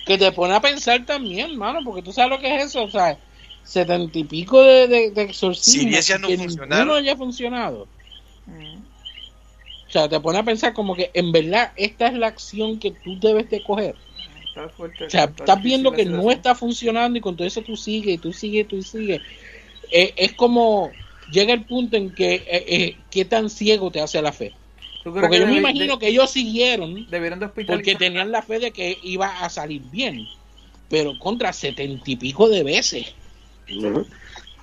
E: que te pone a pensar también, mano, porque tú sabes lo que es eso, o sea, setenta y pico de, de, de exorcismos
G: ya no
E: que ninguno haya funcionado.
D: Mm.
E: O sea, te pone a pensar como que en verdad esta es la acción que tú debes de coger.
D: Está fuerte.
E: O sea,
D: está
E: estás viendo que no está funcionando y con todo eso tú sigues, y tú sigues, tú sigues. Eh, es como llega el punto en que eh, eh, qué tan ciego te hace la fe.
D: ¿Tú crees
E: Porque
D: que
E: yo me imagino
D: de-
E: que ellos siguieron
D: de
E: porque tenían la fe de que iba a salir bien. Pero contra setenta y pico de veces.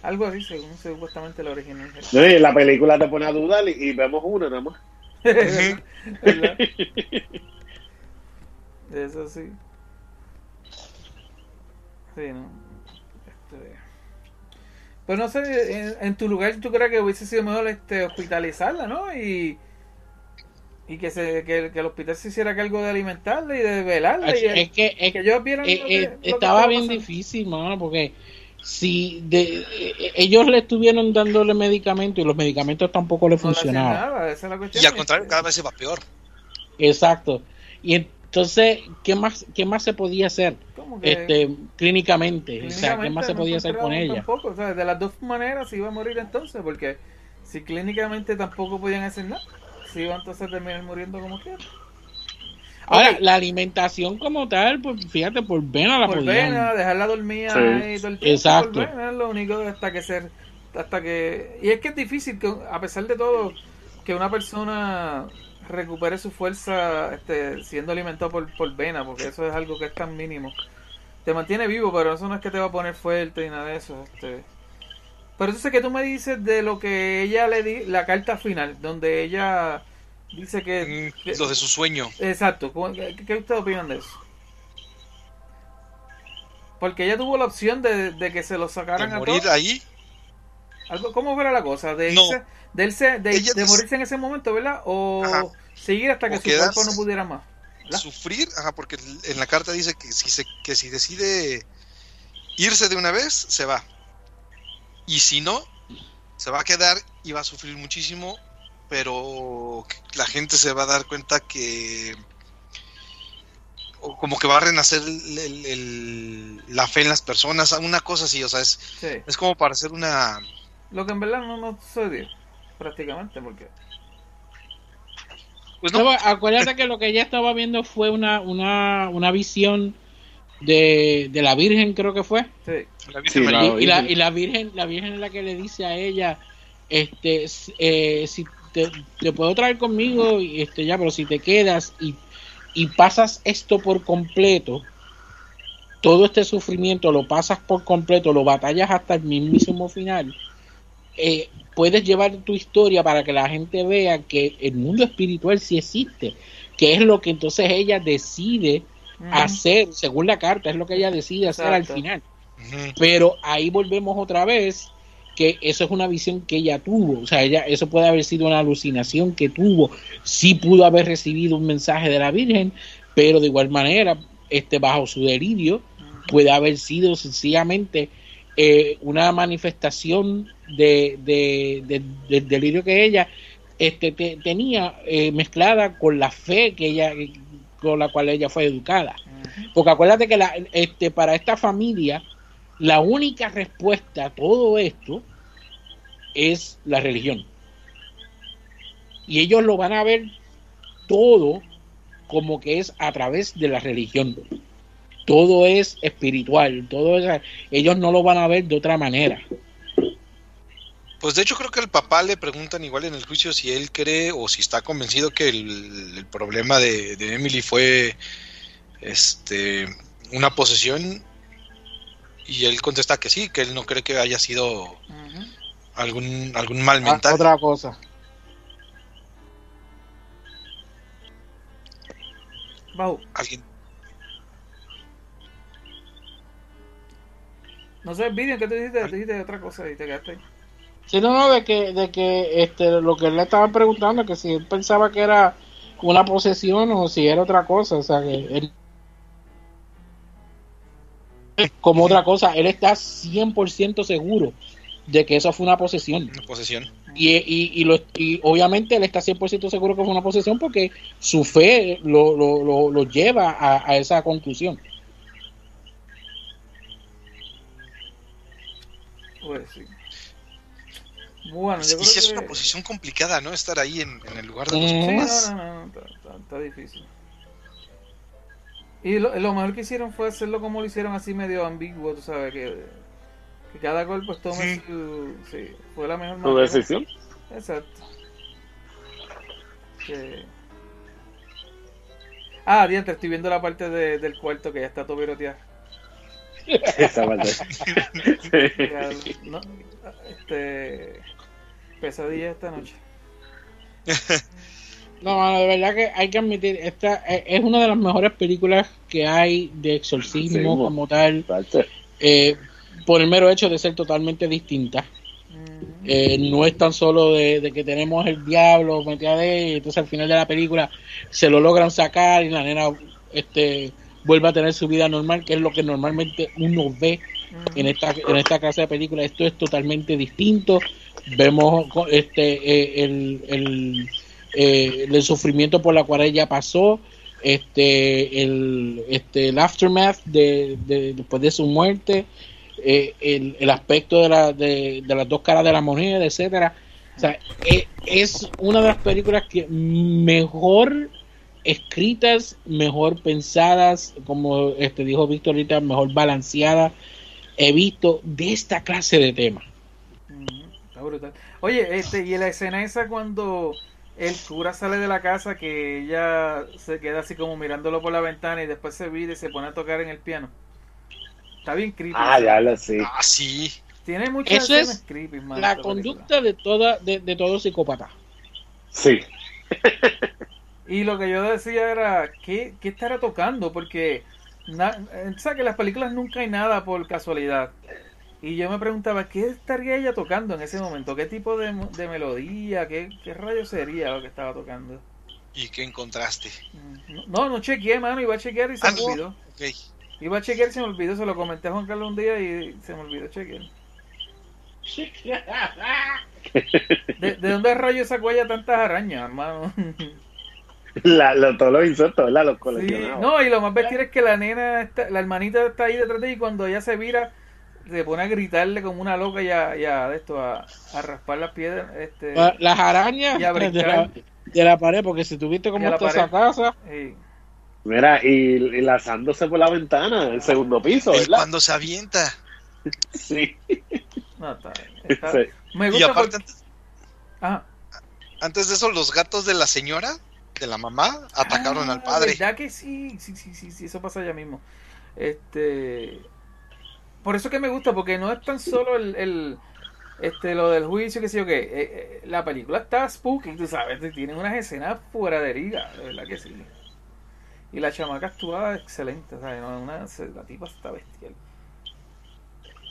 D: Algo así, según supuestamente la original.
F: No, y la película te pone a dudar y, y vemos una nada más.
D: ¿Verdad? Eso sí. Sí, no. Este... Pues no sé, en, en tu lugar tú crees que hubiese sido mejor este hospitalizarla, ¿no? Y, y que, se, que, que el hospital se hiciera cargo de alimentarla y de velarla.
E: Es,
D: y,
E: es que, es
D: que ellos vieran
E: eh,
D: lo que-
E: eh,
D: lo que
E: estaba bien
D: pasando.
E: difícil, mano, porque si de, eh, ellos le estuvieron dándole medicamentos y los medicamentos tampoco le
D: No le hacían
E: funcionaban.
D: nada, esa es la cuestión.
G: y al contrario cada vez se va peor
E: Exacto. Y entonces, ¿qué más, qué más se podía hacer este, clínicamente? O sea, ¿qué más se
D: no
E: podía hacer con ella?
D: Tampoco, o sea, de las dos maneras se iba a morir entonces, porque si clínicamente tampoco podían hacer nada, se iba entonces a terminar muriendo como quiera.
E: Ahora,
D: Ok,
E: la alimentación como tal, pues fíjate, por vena la
D: por
E: podían.
D: vena, dejarla dormida
F: Sí.
D: ahí todo el tiempo,
E: Exacto.
D: por vena, es lo único hasta que ser, hasta que, y es que es difícil que, a pesar de todo, que una persona recupere su fuerza este, siendo alimentado por, por vena, porque eso es algo que es tan mínimo. Te mantiene vivo, pero eso no es que te va a poner fuerte ni nada de eso. Este. Pero entonces, que tú me dices de lo que ella le di, la carta final, donde ella dice que...
G: Mm, lo de su sueño
D: Exacto, ¿cómo- ¿qué, qué ustedes opinan de eso? Porque ella tuvo la opción de, de que se lo
G: de
D: sacaran a
G: morir
D: todos.
G: ahí
D: Algo, ¿Cómo fuera la cosa? De,
G: No.
D: irse- de, irse- de, de morirse en ese momento, ¿verdad? O
G: Ajá.
D: seguir hasta que
G: O
D: su cuerpo no pudiera más. ¿verdad?
G: sufrir, ajá, porque en la carta dice que si se, que si decide irse de una vez, se va. Y si no, se va a quedar y va a sufrir muchísimo pero la gente se va a dar cuenta que o como que va a renacer el- el- el- la fe en las personas, una cosa así, o sea, es,
D: Sí.
G: es como para hacer una...
D: Lo que en verdad no nos sucedió, prácticamente, porque...
G: Pues no,
E: acuérdate que lo que ella estaba viendo fue una, una, una visión de, de la Virgen, creo que fue.
D: Sí,
G: la Virgen
F: Sí,
G: María.
F: la-
E: Y, y la, y la Virgen, la Virgen es la que le dice a ella, este, eh, si te, te puedo traer conmigo, y este ya, pero si te quedas y, y pasas esto por completo, todo este sufrimiento lo pasas por completo, lo batallas hasta el mismísimo final, eh, puedes llevar tu historia para que la gente vea que el mundo espiritual sí existe, que es lo que entonces ella decide hacer, según la carta, es lo que ella decide hacer
D: Exacto.
E: al final. Pero ahí volvemos otra vez que eso es una visión que ella tuvo, o sea, ella eso puede haber sido una alucinación que tuvo, sí pudo haber recibido un mensaje de la Virgen, pero de igual manera, este bajo su delirio puede haber sido sencillamente eh, una manifestación de, de- de- del delirio que ella este te- tenía eh, mezclada con la fe que ella con la cual ella fue educada. Porque acuérdate que la, este, para esta familia, la única respuesta a todo esto es la religión. Y ellos lo van a ver todo como que es a través de la religión. Todo es espiritual, todo es, ellos no lo van a ver de otra manera.
G: Pues de hecho creo que al papá le preguntan igual en el juicio si él cree o si está convencido que el, el problema de, de Emily fue este una posesión y él contesta que sí, que él no cree que haya sido algún algún mal
E: Ah,
G: mental.
E: otra cosa.
D: Bajo.
G: Alguien
D: No sé, Vivian, ¿qué te dijiste? Te dijiste otra cosa y te quedaste ahí.
E: Sí, no, no, de que, de que este, lo que él le estaba preguntando, que si él pensaba que era una posesión o si era otra cosa, o sea, que él... Como otra cosa, él está 100% seguro de que eso fue una posesión.
G: una posesión.
E: Y, y, y, lo, y obviamente él está 100% seguro que fue una posesión porque su fe lo, lo, lo, lo lleva a, a esa conclusión.
D: Pues sí. Bueno, yo
G: y
D: creo
G: si es una posición complicada, ¿no? Estar ahí en, en el lugar de los.
D: Sí,
G: papás.
D: no, no, no, está, está- está difícil. Y lo, lo mejor que hicieron fue hacerlo como lo hicieron así medio ambiguo, tú sabes, que, que cada cual pues tome
G: Sí.
D: su... Sí, fue la mejor
F: Tu
D: manera.
F: decisión.
D: Exacto. Que- Ah, diante, estoy viendo la parte de- del cuarto que ya está todo viroteado.
F: Esa
D: no, este... Pesadilla esta noche.
E: No, mano, de verdad que hay que admitir, esta eh, es una de las mejores películas que hay de exorcismo
F: Sí, mo.
E: como tal, eh, por el mero hecho de ser totalmente distinta.
D: Ujú.
E: Eh, no es tan solo de, de que tenemos el diablo metido de entonces al final de la película se lo logran sacar y la nena este vuelve a tener su vida normal, que es lo que normalmente uno ve en esta en esta clase de películas. Esto es totalmente distinto. Vemos este eh, el, el, eh, el sufrimiento por la cual ella pasó, este el este el aftermath de, de- después de su muerte, eh, el, el aspecto de, la, de, de las dos caras de la moneda, etcétera. O sea, es una de las películas que mejor escritas, mejor pensadas, como este dijo Víctor ahorita, mejor balanceadas he visto de esta clase de temas.
D: Está brutal. Oye, este, y la escena esa cuando el cura sale de la casa que ella se queda así como mirándolo por la ventana y después se vira y se pone a tocar en el piano. Está bien creepy.
F: Ah, ya lo sé.
G: Ah, sí.
D: Tiene muchas
E: Eso es
D: creepy, man,
E: La
D: película.
E: conducta de toda de, de todo psicópata.
F: Sí.
D: Y lo que yo decía era, ¿qué, qué estará tocando? Porque, eh, ¿sabes que en las películas nunca hay nada por casualidad? Y yo me preguntaba, ¿qué estaría ella tocando en ese momento? ¿Qué tipo de, de melodía? ¿Qué, ¿Qué rayo sería lo que estaba tocando?
G: ¿Y qué encontraste?
D: Mm, No, no chequeé, mano, iba a chequear y se
G: Ah,
D: me
G: no.
D: olvidó.
G: Ok.
D: Iba a chequear y se me olvidó, se lo comenté a Juan Carlos un día y se me olvidó chequear. ¿De, de dónde rayos sacó ella tantas arañas, hermano?
F: La, lo- todos los insectos, ¿verdad? Los
D: Sí,
F: coleccionados.
D: no, y lo más bestia es que la nena, está, la hermanita está ahí detrás de ella y cuando ella se vira, se pone a gritarle como una loca y a, y a- esto, a, a raspar las piedras. Este,
E: La- Las arañas
D: Y a
E: de la,
D: brincar.
E: de la pared, porque si tuviste
D: la
E: está esa casa,
D: sí.
F: Mira, y, y lanzándose por la ventana, el segundo piso, ¿verdad?
G: cuando se avienta.
F: Sí.
D: No, está bien. Está-
F: Sí.
D: Me
G: Y
D: gusta
G: aparte,
D: porque-
G: antes,
D: Ajá.
G: antes de eso, los gatos de la señora, de la mamá, atacaron
D: Ah,
G: al padre.
D: ¿Verdad que sí? Sí, sí, sí, sí, eso pasa ya mismo. Este. Por eso que me gusta, porque no es tan solo el. el este, lo del juicio, que sé yo qué. Eh, eh, la película está spooky, tú sabes. Tiene unas escenas fuera de liga, de verdad que sí. Y la chamaca actúa excelente, ¿sabes? No, una, la tipa está bestial.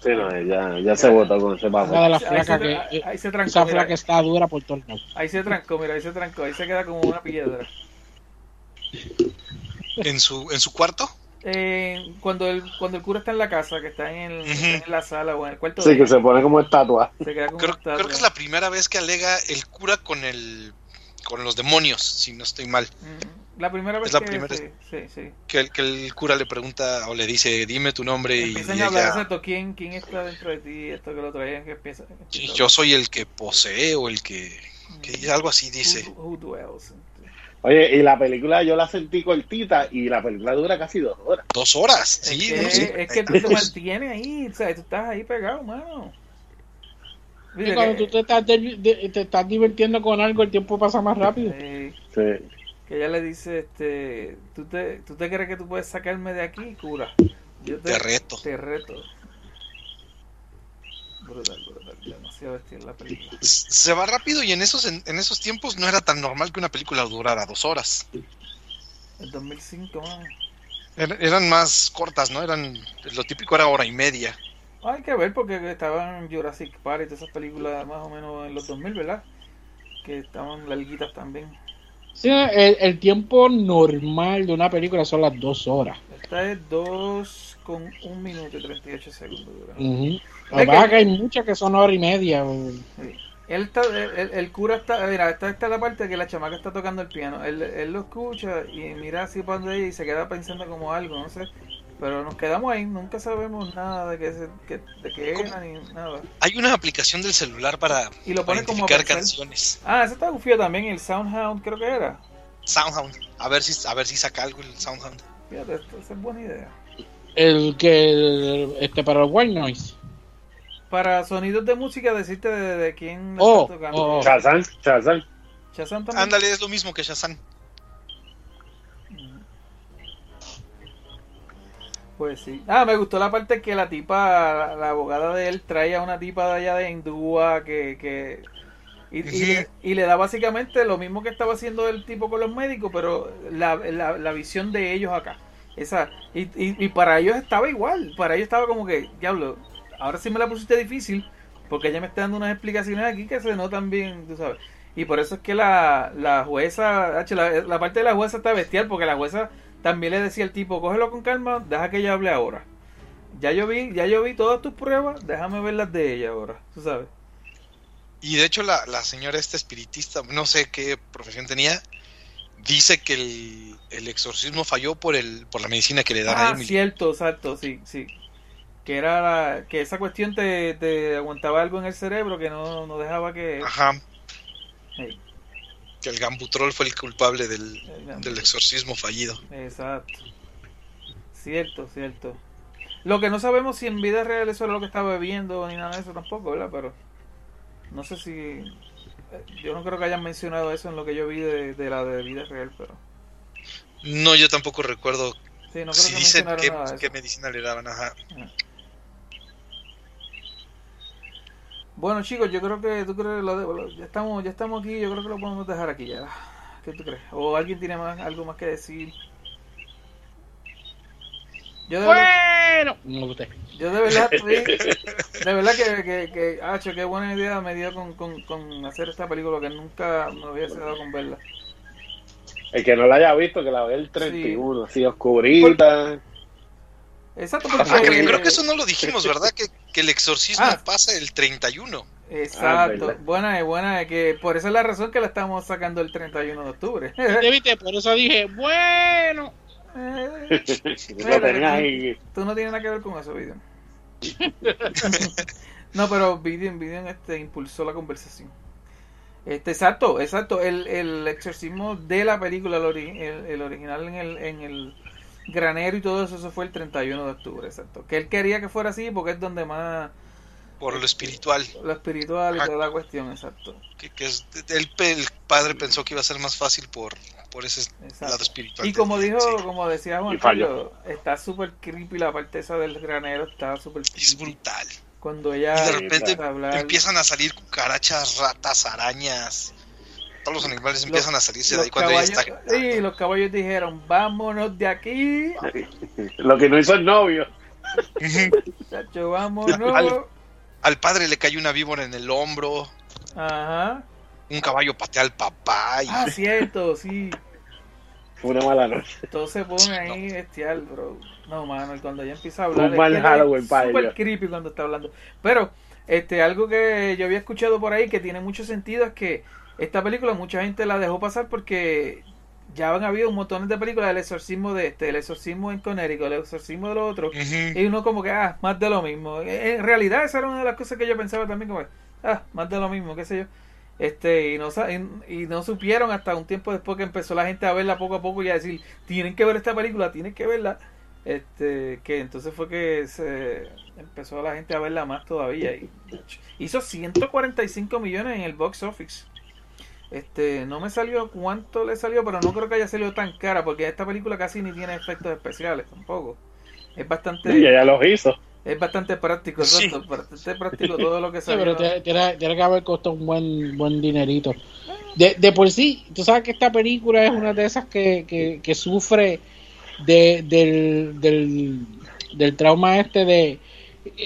F: Sí, no, ya, ya se votó con ese
E: las
D: Ahí se-
E: que
D: ahí- se
E: esa
D: trancó, mira.
E: flaca está dura por lados.
D: Ahí se trancó, mira, ahí se trancó. Ahí se queda como una piedra.
G: En su, en su cuarto.
D: Eh, cuando, el, cuando el cura está en la casa, que está en, el- está en la sala o en el cuarto
F: Sí,
D: de
F: que se pone como estatua.
D: se queda como
G: Creo,
D: estatua.
G: creo que es la primera vez que alega el cura con el con los demonios, si no estoy mal.
D: La primera vez
G: Es la
D: que
G: primera-
D: sí, sí, sí.
G: Que el, que el cura le pregunta o le dice, dime tu nombre y, y
D: a hablar
G: ella,
D: ¿quién, quién está dentro de ti, esto que lo traían, que empieza.
G: "Sí, yo soy el que posee o el que, que algo así dice.
D: Who, who dwells.
F: Oye, y la película yo la sentí cortita y la película dura casi dos horas.
G: Dos horas,
D: Es
G: sí,
D: que,
G: no, sí.
D: es que tú te mantienes ahí, o sea, tú estás ahí pegado, mano. Mira
E: cuando
D: que-
E: tú te estás, de- de- te estás divirtiendo con algo, el tiempo pasa más rápido.
D: eh,
F: Sí.
D: Que ella le dice, este, ¿tú te, ¿tú te crees que tú puedes sacarme de aquí, cura? Yo
G: Te reto.
D: Te reto. Brutal, brutal, demasiado bestial la película.
G: Se va rápido y en esos, en, en esos tiempos no era tan normal que una película durara dos horas.
D: El 2005, mano.
G: Er- Eran más cortas, ¿no? Eran, lo típico era hora y media.
D: Hay que ver porque estaban Jurassic Park y todas esas películas más o menos en los 2000, ¿verdad? Que estaban larguitas también.
E: Sí, el, el tiempo normal de una película son las dos horas.
D: Esta es 2 con 1 minuto y 38 segundos. dura.
E: Ujú. Lo
D: Es
E: que hay muchas que son hora y media.
D: Sí. Él está, el, el cura está, mira, esta, esta es la parte que la chamaca está tocando el piano. Él, él lo escucha y mira así para donde ella y se queda pensando como algo, no sé. Pero nos quedamos ahí, nunca sabemos nada de qué, se- que- de qué era ni nada.
G: Hay una aplicación del celular para,
D: Y lo
G: para
D: como
G: identificar
D: pensar.
G: canciones.
D: Ah, ese está gufio también, el Soundhound creo que era.
G: Soundhound. A ver si, a ver si saca algo el Soundhound.
D: Fíjate, esto, esa es buena idea.
E: El que, este, para el white noise.
D: Para sonidos de música, decirte de, de quién
E: Oh,
D: está tocando.
E: oh, oh.
F: Shazam, Shazam.
D: Shazam también.
G: Ándale, es lo mismo que Shazam.
D: Pues sí. Ah, me gustó la parte que la tipa, la, abogada de él, trae a una tipa de allá de Hindúa que... que y, y le, y le da básicamente lo mismo que estaba haciendo el tipo con los médicos, pero la, la, la visión de ellos acá. Esa, y, y, y para ellos estaba igual. Para ellos estaba como que, diablo, ahora sí me la pusiste difícil, porque ella me está dando unas explicaciones aquí que se notan bien, tú sabes. Y por eso es que la, la jueza, la, la parte de la jueza está bestial, porque la jueza también le decía al tipo, cógelo con calma, deja que ella hable ahora. Ya yo vi, ya yo vi todas tus pruebas, déjame ver las de ella ahora, tú sabes.
G: Y de hecho la, la señora esta espiritista, no sé qué profesión tenía, dice que el, el exorcismo falló por el por la medicina que le dan a
D: Ah,
G: Emily.
D: cierto, exacto, sí, sí. Que era la- que esa cuestión te, te aguantaba algo en el cerebro que no, no dejaba que...
G: Ajá,
D: Sí,
G: que el gambutrol fue el culpable del,
D: el
G: del exorcismo fallido.
D: Exacto. Cierto, cierto. Lo que no sabemos si en vida real eso era lo que estaba bebiendo ni nada de eso tampoco, ¿verdad? Pero no sé si... eh, Yo no creo que hayan mencionado eso en lo que yo vi de, de la de vida real, pero...
G: No, yo tampoco recuerdo
D: Sí, no creo
G: si
D: que
G: dicen qué, qué medicina le daban. Ajá.
D: Bueno chicos, yo creo que tú crees lo de- ya estamos ya estamos aquí, yo creo que lo podemos dejar aquí ya. ¿Qué tú crees? ¿O alguien tiene más algo más que decir? Yo de
E: Bueno, no me gusté.
D: yo de verdad, sí, de verdad que, que, que Hacho, qué buena idea me dio con, con, con hacer esta película que nunca me hubiese dado con verla.
F: El que no la haya visto, que la vea el 31, así oscurita.
D: Exacto,
G: Ah,
D: porque
G: creo, creo que eso no lo dijimos, ¿verdad? Que, que el exorcismo
D: Ah.
G: pasa el 31.
D: Exacto.
F: verdad.
D: buena es, buena es que por esa es la razón que la estamos sacando el 31 de octubre.
E: ¿Te viste? Por eso dije, bueno.
D: Eh,
F: tenía ahí.
D: Tú no tienes nada que ver con eso, Vivian. no, pero Vivian, Vivian este, impulsó la conversación. Este, exacto, exacto. El, el exorcismo de la película, el, ori- el- el original en el, en el granero y todo eso, eso fue el 31 de octubre, exacto. Que él quería que fuera así porque es donde más
G: Por lo espiritual.
D: lo espiritual y
G: Ajá.
D: toda la cuestión, exacto.
G: Que, que es, el, el padre pensó que iba a ser más fácil por, por ese
D: Exacto.
G: lado espiritual.
D: Y como dijo,
G: Sí.
D: como decía Juan. Carlos, está súper creepy la parte esa del granero, está súper
G: Es brutal.
D: Cuando ella
G: Y de
F: Sí,
G: repente
D: empieza a hablar,
G: empiezan a salir cucarachas, ratas, arañas. Todos los animales empiezan a salirse de
D: los
G: ahí cuando ella
D: caballos,
G: está.
D: sí, los caballos dijeron, vámonos de aquí,
F: Lo que no hizo el novio.
D: Chacho, vámonos.
G: Al- Al padre le cae una víbora en el hombro.
D: Ajá.
G: Un caballo patea al papá. Y
D: Ah, cierto, sí.
F: Fue una mala noche.
D: Todo se pone ahí bestial, bro. No, mano, y cuando ella empieza a hablar.
F: Un mal Halloween
D: es
F: para
D: súper
F: ella.
D: creepy cuando está hablando. Pero, este, algo que yo había escuchado por ahí que tiene mucho sentido es que esta película mucha gente la dejó pasar porque ya han habido un montón de películas del exorcismo de este, el exorcismo en Connecticut, el exorcismo de lo otro. Y uno como que, ah, más de lo mismo. En realidad esa era una de las cosas que yo pensaba también como, ah, más de lo mismo, qué sé yo. Este, y no, y no supieron hasta un tiempo después que empezó la gente a verla poco a poco y a decir, tienen que ver esta película, tienen que verla. Este, que entonces fue que se empezó la gente a verla más todavía. Y hizo 145 millones en el box office. Este, no me salió cuánto le salió, pero no creo que haya salido tan cara, porque esta película casi ni tiene efectos especiales tampoco. Es bastante,
F: Y ella los hizo.
D: es bastante práctico,
G: Sí.
D: exacto, bastante práctico todo lo que
E: Sí,
D: salió.
E: pero tiene, tiene- que haber costado un buen buen dinerito. De, de por sí, tú sabes que esta película es una de esas que, que, que sufre de, del, del, del trauma este de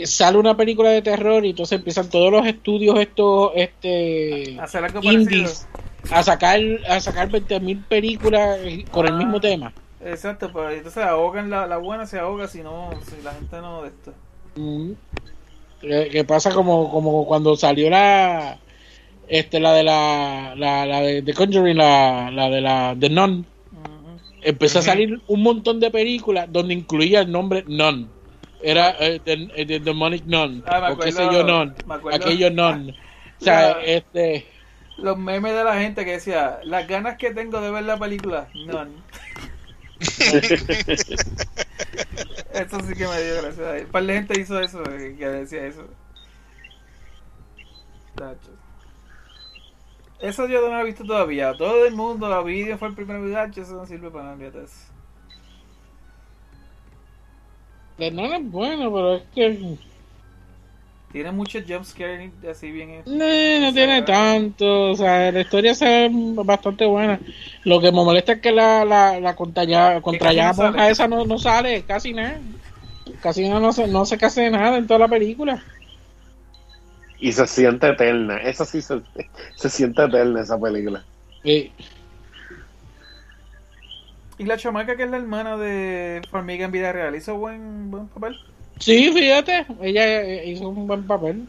E: sale una película de terror y entonces empiezan todos los estudios estos este
D: Hacer algo parecido.
E: indies a sacar a sacar 20.000 películas con el
D: Ah.
E: mismo tema.
D: Exacto, pero entonces ahogan la, la buena, se ahoga si no, si la gente no de esto.
E: Mm. Que, que pasa como, como cuando salió la este la de la, la, la de The Conjuring, la, la de la de Nun, empezó a salir un montón de películas donde incluía el nombre Nun. Era eh, the, eh, the Demonic Nun,
D: Ah, me
E: o qué sé
D: acuerdo-
E: yo Nun, aquello Nun. O sea,
D: La-
E: este
D: Los memes de la gente que decía, las ganas que tengo de ver la película, no. eso sí que me dio gracia. Un par de gente hizo eso, eh, que decía eso. Tacho. Eso yo no lo he visto todavía. Todo el mundo la video fue el primer video. Eso no sirve para nada.
E: The Nun es bueno, pero es que
D: Tiene muchos jumpscares así bien.
E: No, no tiene tanto, o sea, la historia se ve bastante buena. Lo que me molesta es que la, la, la contrallada
D: casi no
E: esa no, no sale, casi nada. Casi no, no, se, no se hace nada en toda la película.
F: Y se siente eterna. Esa sí se, se siente eterna, esa película.
D: Y la chamaca que es la hermana de Formiga en vida real hizo buen, buen papel.
E: sí, fíjate, ella eh, hizo un buen papel.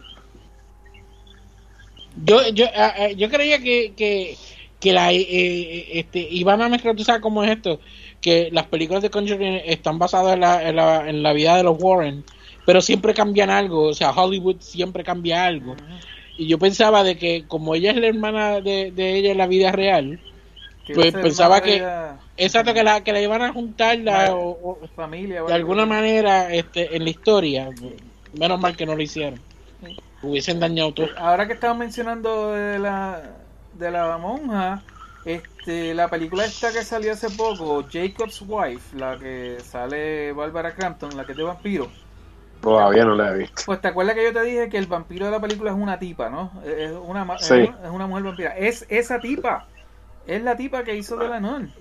E: Yo, yo, ah, ah, yo creía que, que, que la, eh, eh, este, iban a mezclar, tú sabes cómo es esto, que las películas de Conjuring están basadas en la, en la, en la vida de los Warren, pero siempre cambian algo, o sea, Hollywood siempre cambia algo. Y yo pensaba de que como ella es la hermana de, de ella en la vida real, Pues pensaba que-
D: ella-
E: exacto que la, que la iban a juntar la- o- o-
D: familia.
E: de alguna manera este, en la historia, menos mal que no lo hicieron. Hubiesen dañado todo.
D: Ahora que estamos mencionando de la, de la monja, este, la película esta que salió hace poco, Jacob's Wife, la que sale Barbara Crampton, la que es de vampiro.
F: Todavía no la he visto.
D: Pues te acuerdas que yo te dije que el vampiro de la película es una tipa, ¿no? Es una,
F: Sí.
D: es una, es una mujer vampira. Es esa tipa. Es la tipa que hizo de la non.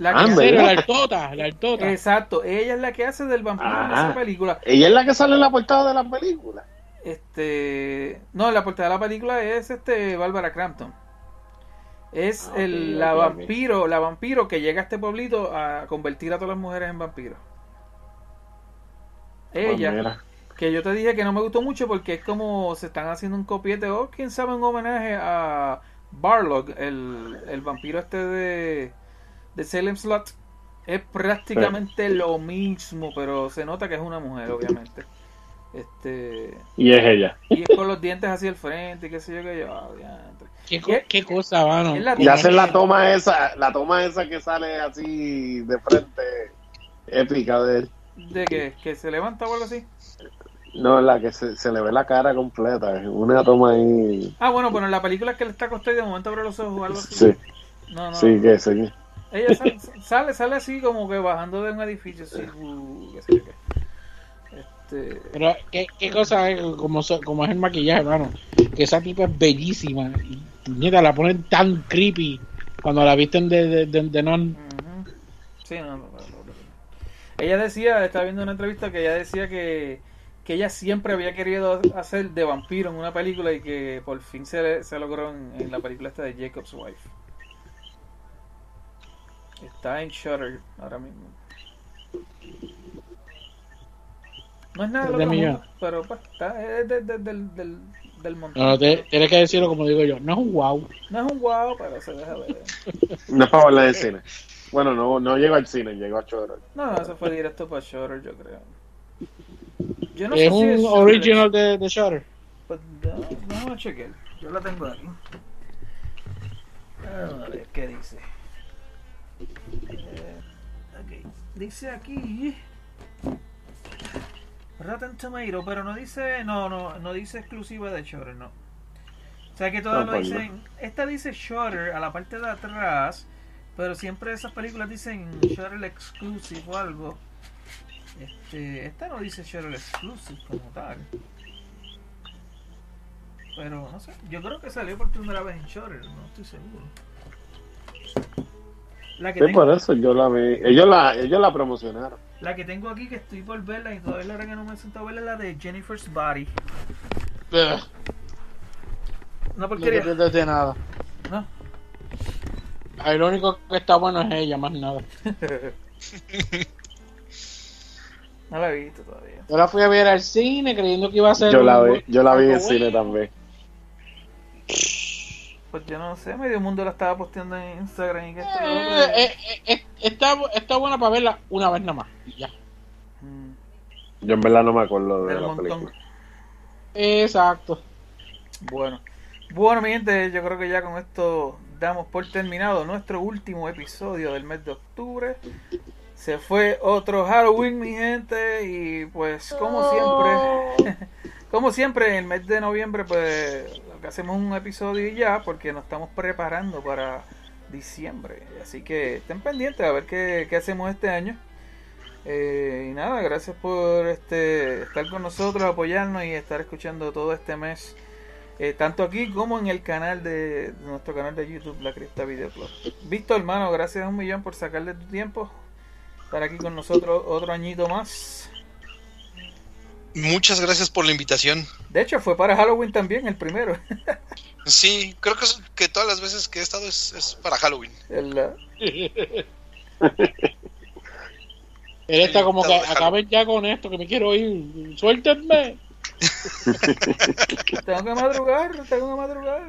D: La que
F: Ah,
E: En
D: hace-
E: la altota, la altota.
D: Exacto, ella es la que hace del vampiro en
F: Ah.
D: esa película.
F: Ella es la que sale en la portada de la película.
D: Este, no, la portada de la película es este Bárbara Crampton. Es
F: Ah,
D: el, la vampiro, la vampiro que llega a este pueblito a convertir a todas las mujeres en vampiros.
F: Pues
D: Ella. Que yo te dije que no me gustó mucho porque es como se están haciendo un copiete o quién sabe un homenaje a Barlog, el, el vampiro este de, de Salem Slot. Es prácticamente lo mismo, pero se nota que es una mujer, obviamente. Este
F: Y es ella.
D: y es con los dientes hacia el frente, y qué sé yo que yo. diantre.
E: ¿Qué, qué cosa, mano?
F: Y hacen la toma esa, la toma esa que sale así de frente, épica de él.
D: ¿De que ¿Que se levanta o algo así?
F: No, la que se, se le ve la cara completa, es una toma ahí.
D: Ah, bueno, pero en la película es que él está acostado y de momento abre los ojos o algo así.
F: Sí,
D: No, no.
F: sí, que sí.
D: Ella sale, sale, sale así como que bajando de un edificio, así, uh. Este,
E: Pero, ¿qué, qué cosa es como, como es el maquillaje, hermano? Que esa tipa es bellísima. Y, puñeta, la ponen tan creepy cuando la visten de, de, de, de non.
D: Sí, no, no, no. Ella decía, estaba viendo una entrevista que ella decía que, que ella siempre había querido hacer de vampiro en una película y que por fin se, se logró en, en la película esta de Jacob's Wife. Está en Shutter ahora mismo. No es nada
E: de millón.
D: mundo, pero pues, está, es de- de- del, del, del montón.
E: No, no, te- tienes que decirlo como digo yo. No es un wow.
D: No es un guau, pero se deja ver.
F: No es para en el cine. Bueno, no, no llegó al cine, llegó a Choro.
D: No, no, eso fue directo para Shutter, yo creo. Yo no
E: es
D: sé si
E: un
D: es Shudder.
E: original de, de Shutter.
D: Pues, no, vamos a chequear. Yo la tengo aquí. A ver qué dice. Eh, ok. Dice aquí. Rotten Tomato, pero no dice. No, no, no dice exclusiva de Shutter, no. O sea que todas lo
F: pues no.
D: dicen. Esta dice Shutter a la parte de atrás. Pero siempre esas películas dicen Shutter Exclusive o algo. Este, esta no dice Shutter Exclusive como tal. Pero no sé, yo creo que salió por primera vez en Shutter, no estoy seguro. La que,
F: Sí,
D: tengo,
F: por eso yo la vi. Ellos la, ellos la promocionaron.
D: la que tengo aquí que estoy por verla y todavía la que no me he sentado a verla es la de Jennifer's Body.
E: Ugh,
D: Una
E: No te
D: porquería.
E: de nada.
D: No.
E: Ahí lo único que está bueno es ella, más nada.
D: No la he visto todavía.
E: Yo la fui a ver al cine creyendo que iba a ser.
F: Yo la
E: un-
F: vi, yo la vi en cine también.
D: Pues yo no sé, medio mundo la estaba posteando en Instagram y que esto
E: Eh, eh, eh, está, está buena para verla una vez nada más. y Ya.
D: Mm,
F: Yo en verdad no me acuerdo de la
D: montón.
F: película.
E: Exacto.
D: Bueno. Bueno, mi gente, yo creo que ya con esto damos por terminado nuestro último episodio del mes de octubre. Se fue otro Halloween, mi gente, y pues como siempre, como siempre en el mes de noviembre, pues hacemos un episodio ya, porque nos estamos preparando para diciembre. Así que estén pendientes a ver qué, qué hacemos este año. Eh, y nada, gracias por este estar con nosotros, apoyarnos y estar escuchando todo este mes, eh, tanto aquí como en el canal de, nuestro canal de YouTube, La Cripta Video Club. Visto, hermano, gracias un millón por sacarle tu tiempo, estar aquí con nosotros otro añito más.
G: Muchas gracias por la invitación.
D: De hecho, fue para Halloween también, el primero.
G: Sí, creo que, es- que todas las veces que he estado es, es para Halloween.
D: El, uh,
E: Él está como que acaben ya con esto, que me quiero ir. Suéltenme,
D: tengo que madrugar, tengo que madrugar.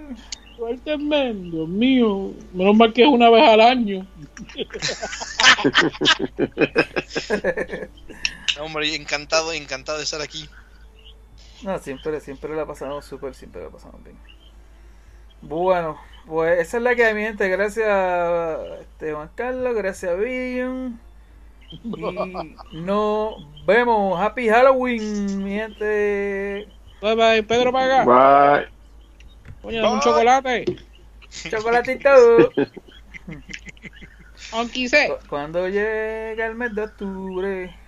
E: Suéltenme. Dios mío, menos mal que es una vez al año.
G: No, Hombre, encantado, encantado de estar aquí.
D: No, siempre, siempre la pasamos súper, siempre la pasamos bien. Bueno, pues esa es la que hay, mi gente. Gracias, este, Juan Carlos, gracias, Vivian. Y nos vemos. Happy Halloween, mi gente.
E: Bye bye, Pedro Paga.
F: Bye.
E: Coño, dame un chocolate.
D: Chocolatito.
E: Aunque sé.
D: Cu- Cuando llega el mes de octubre.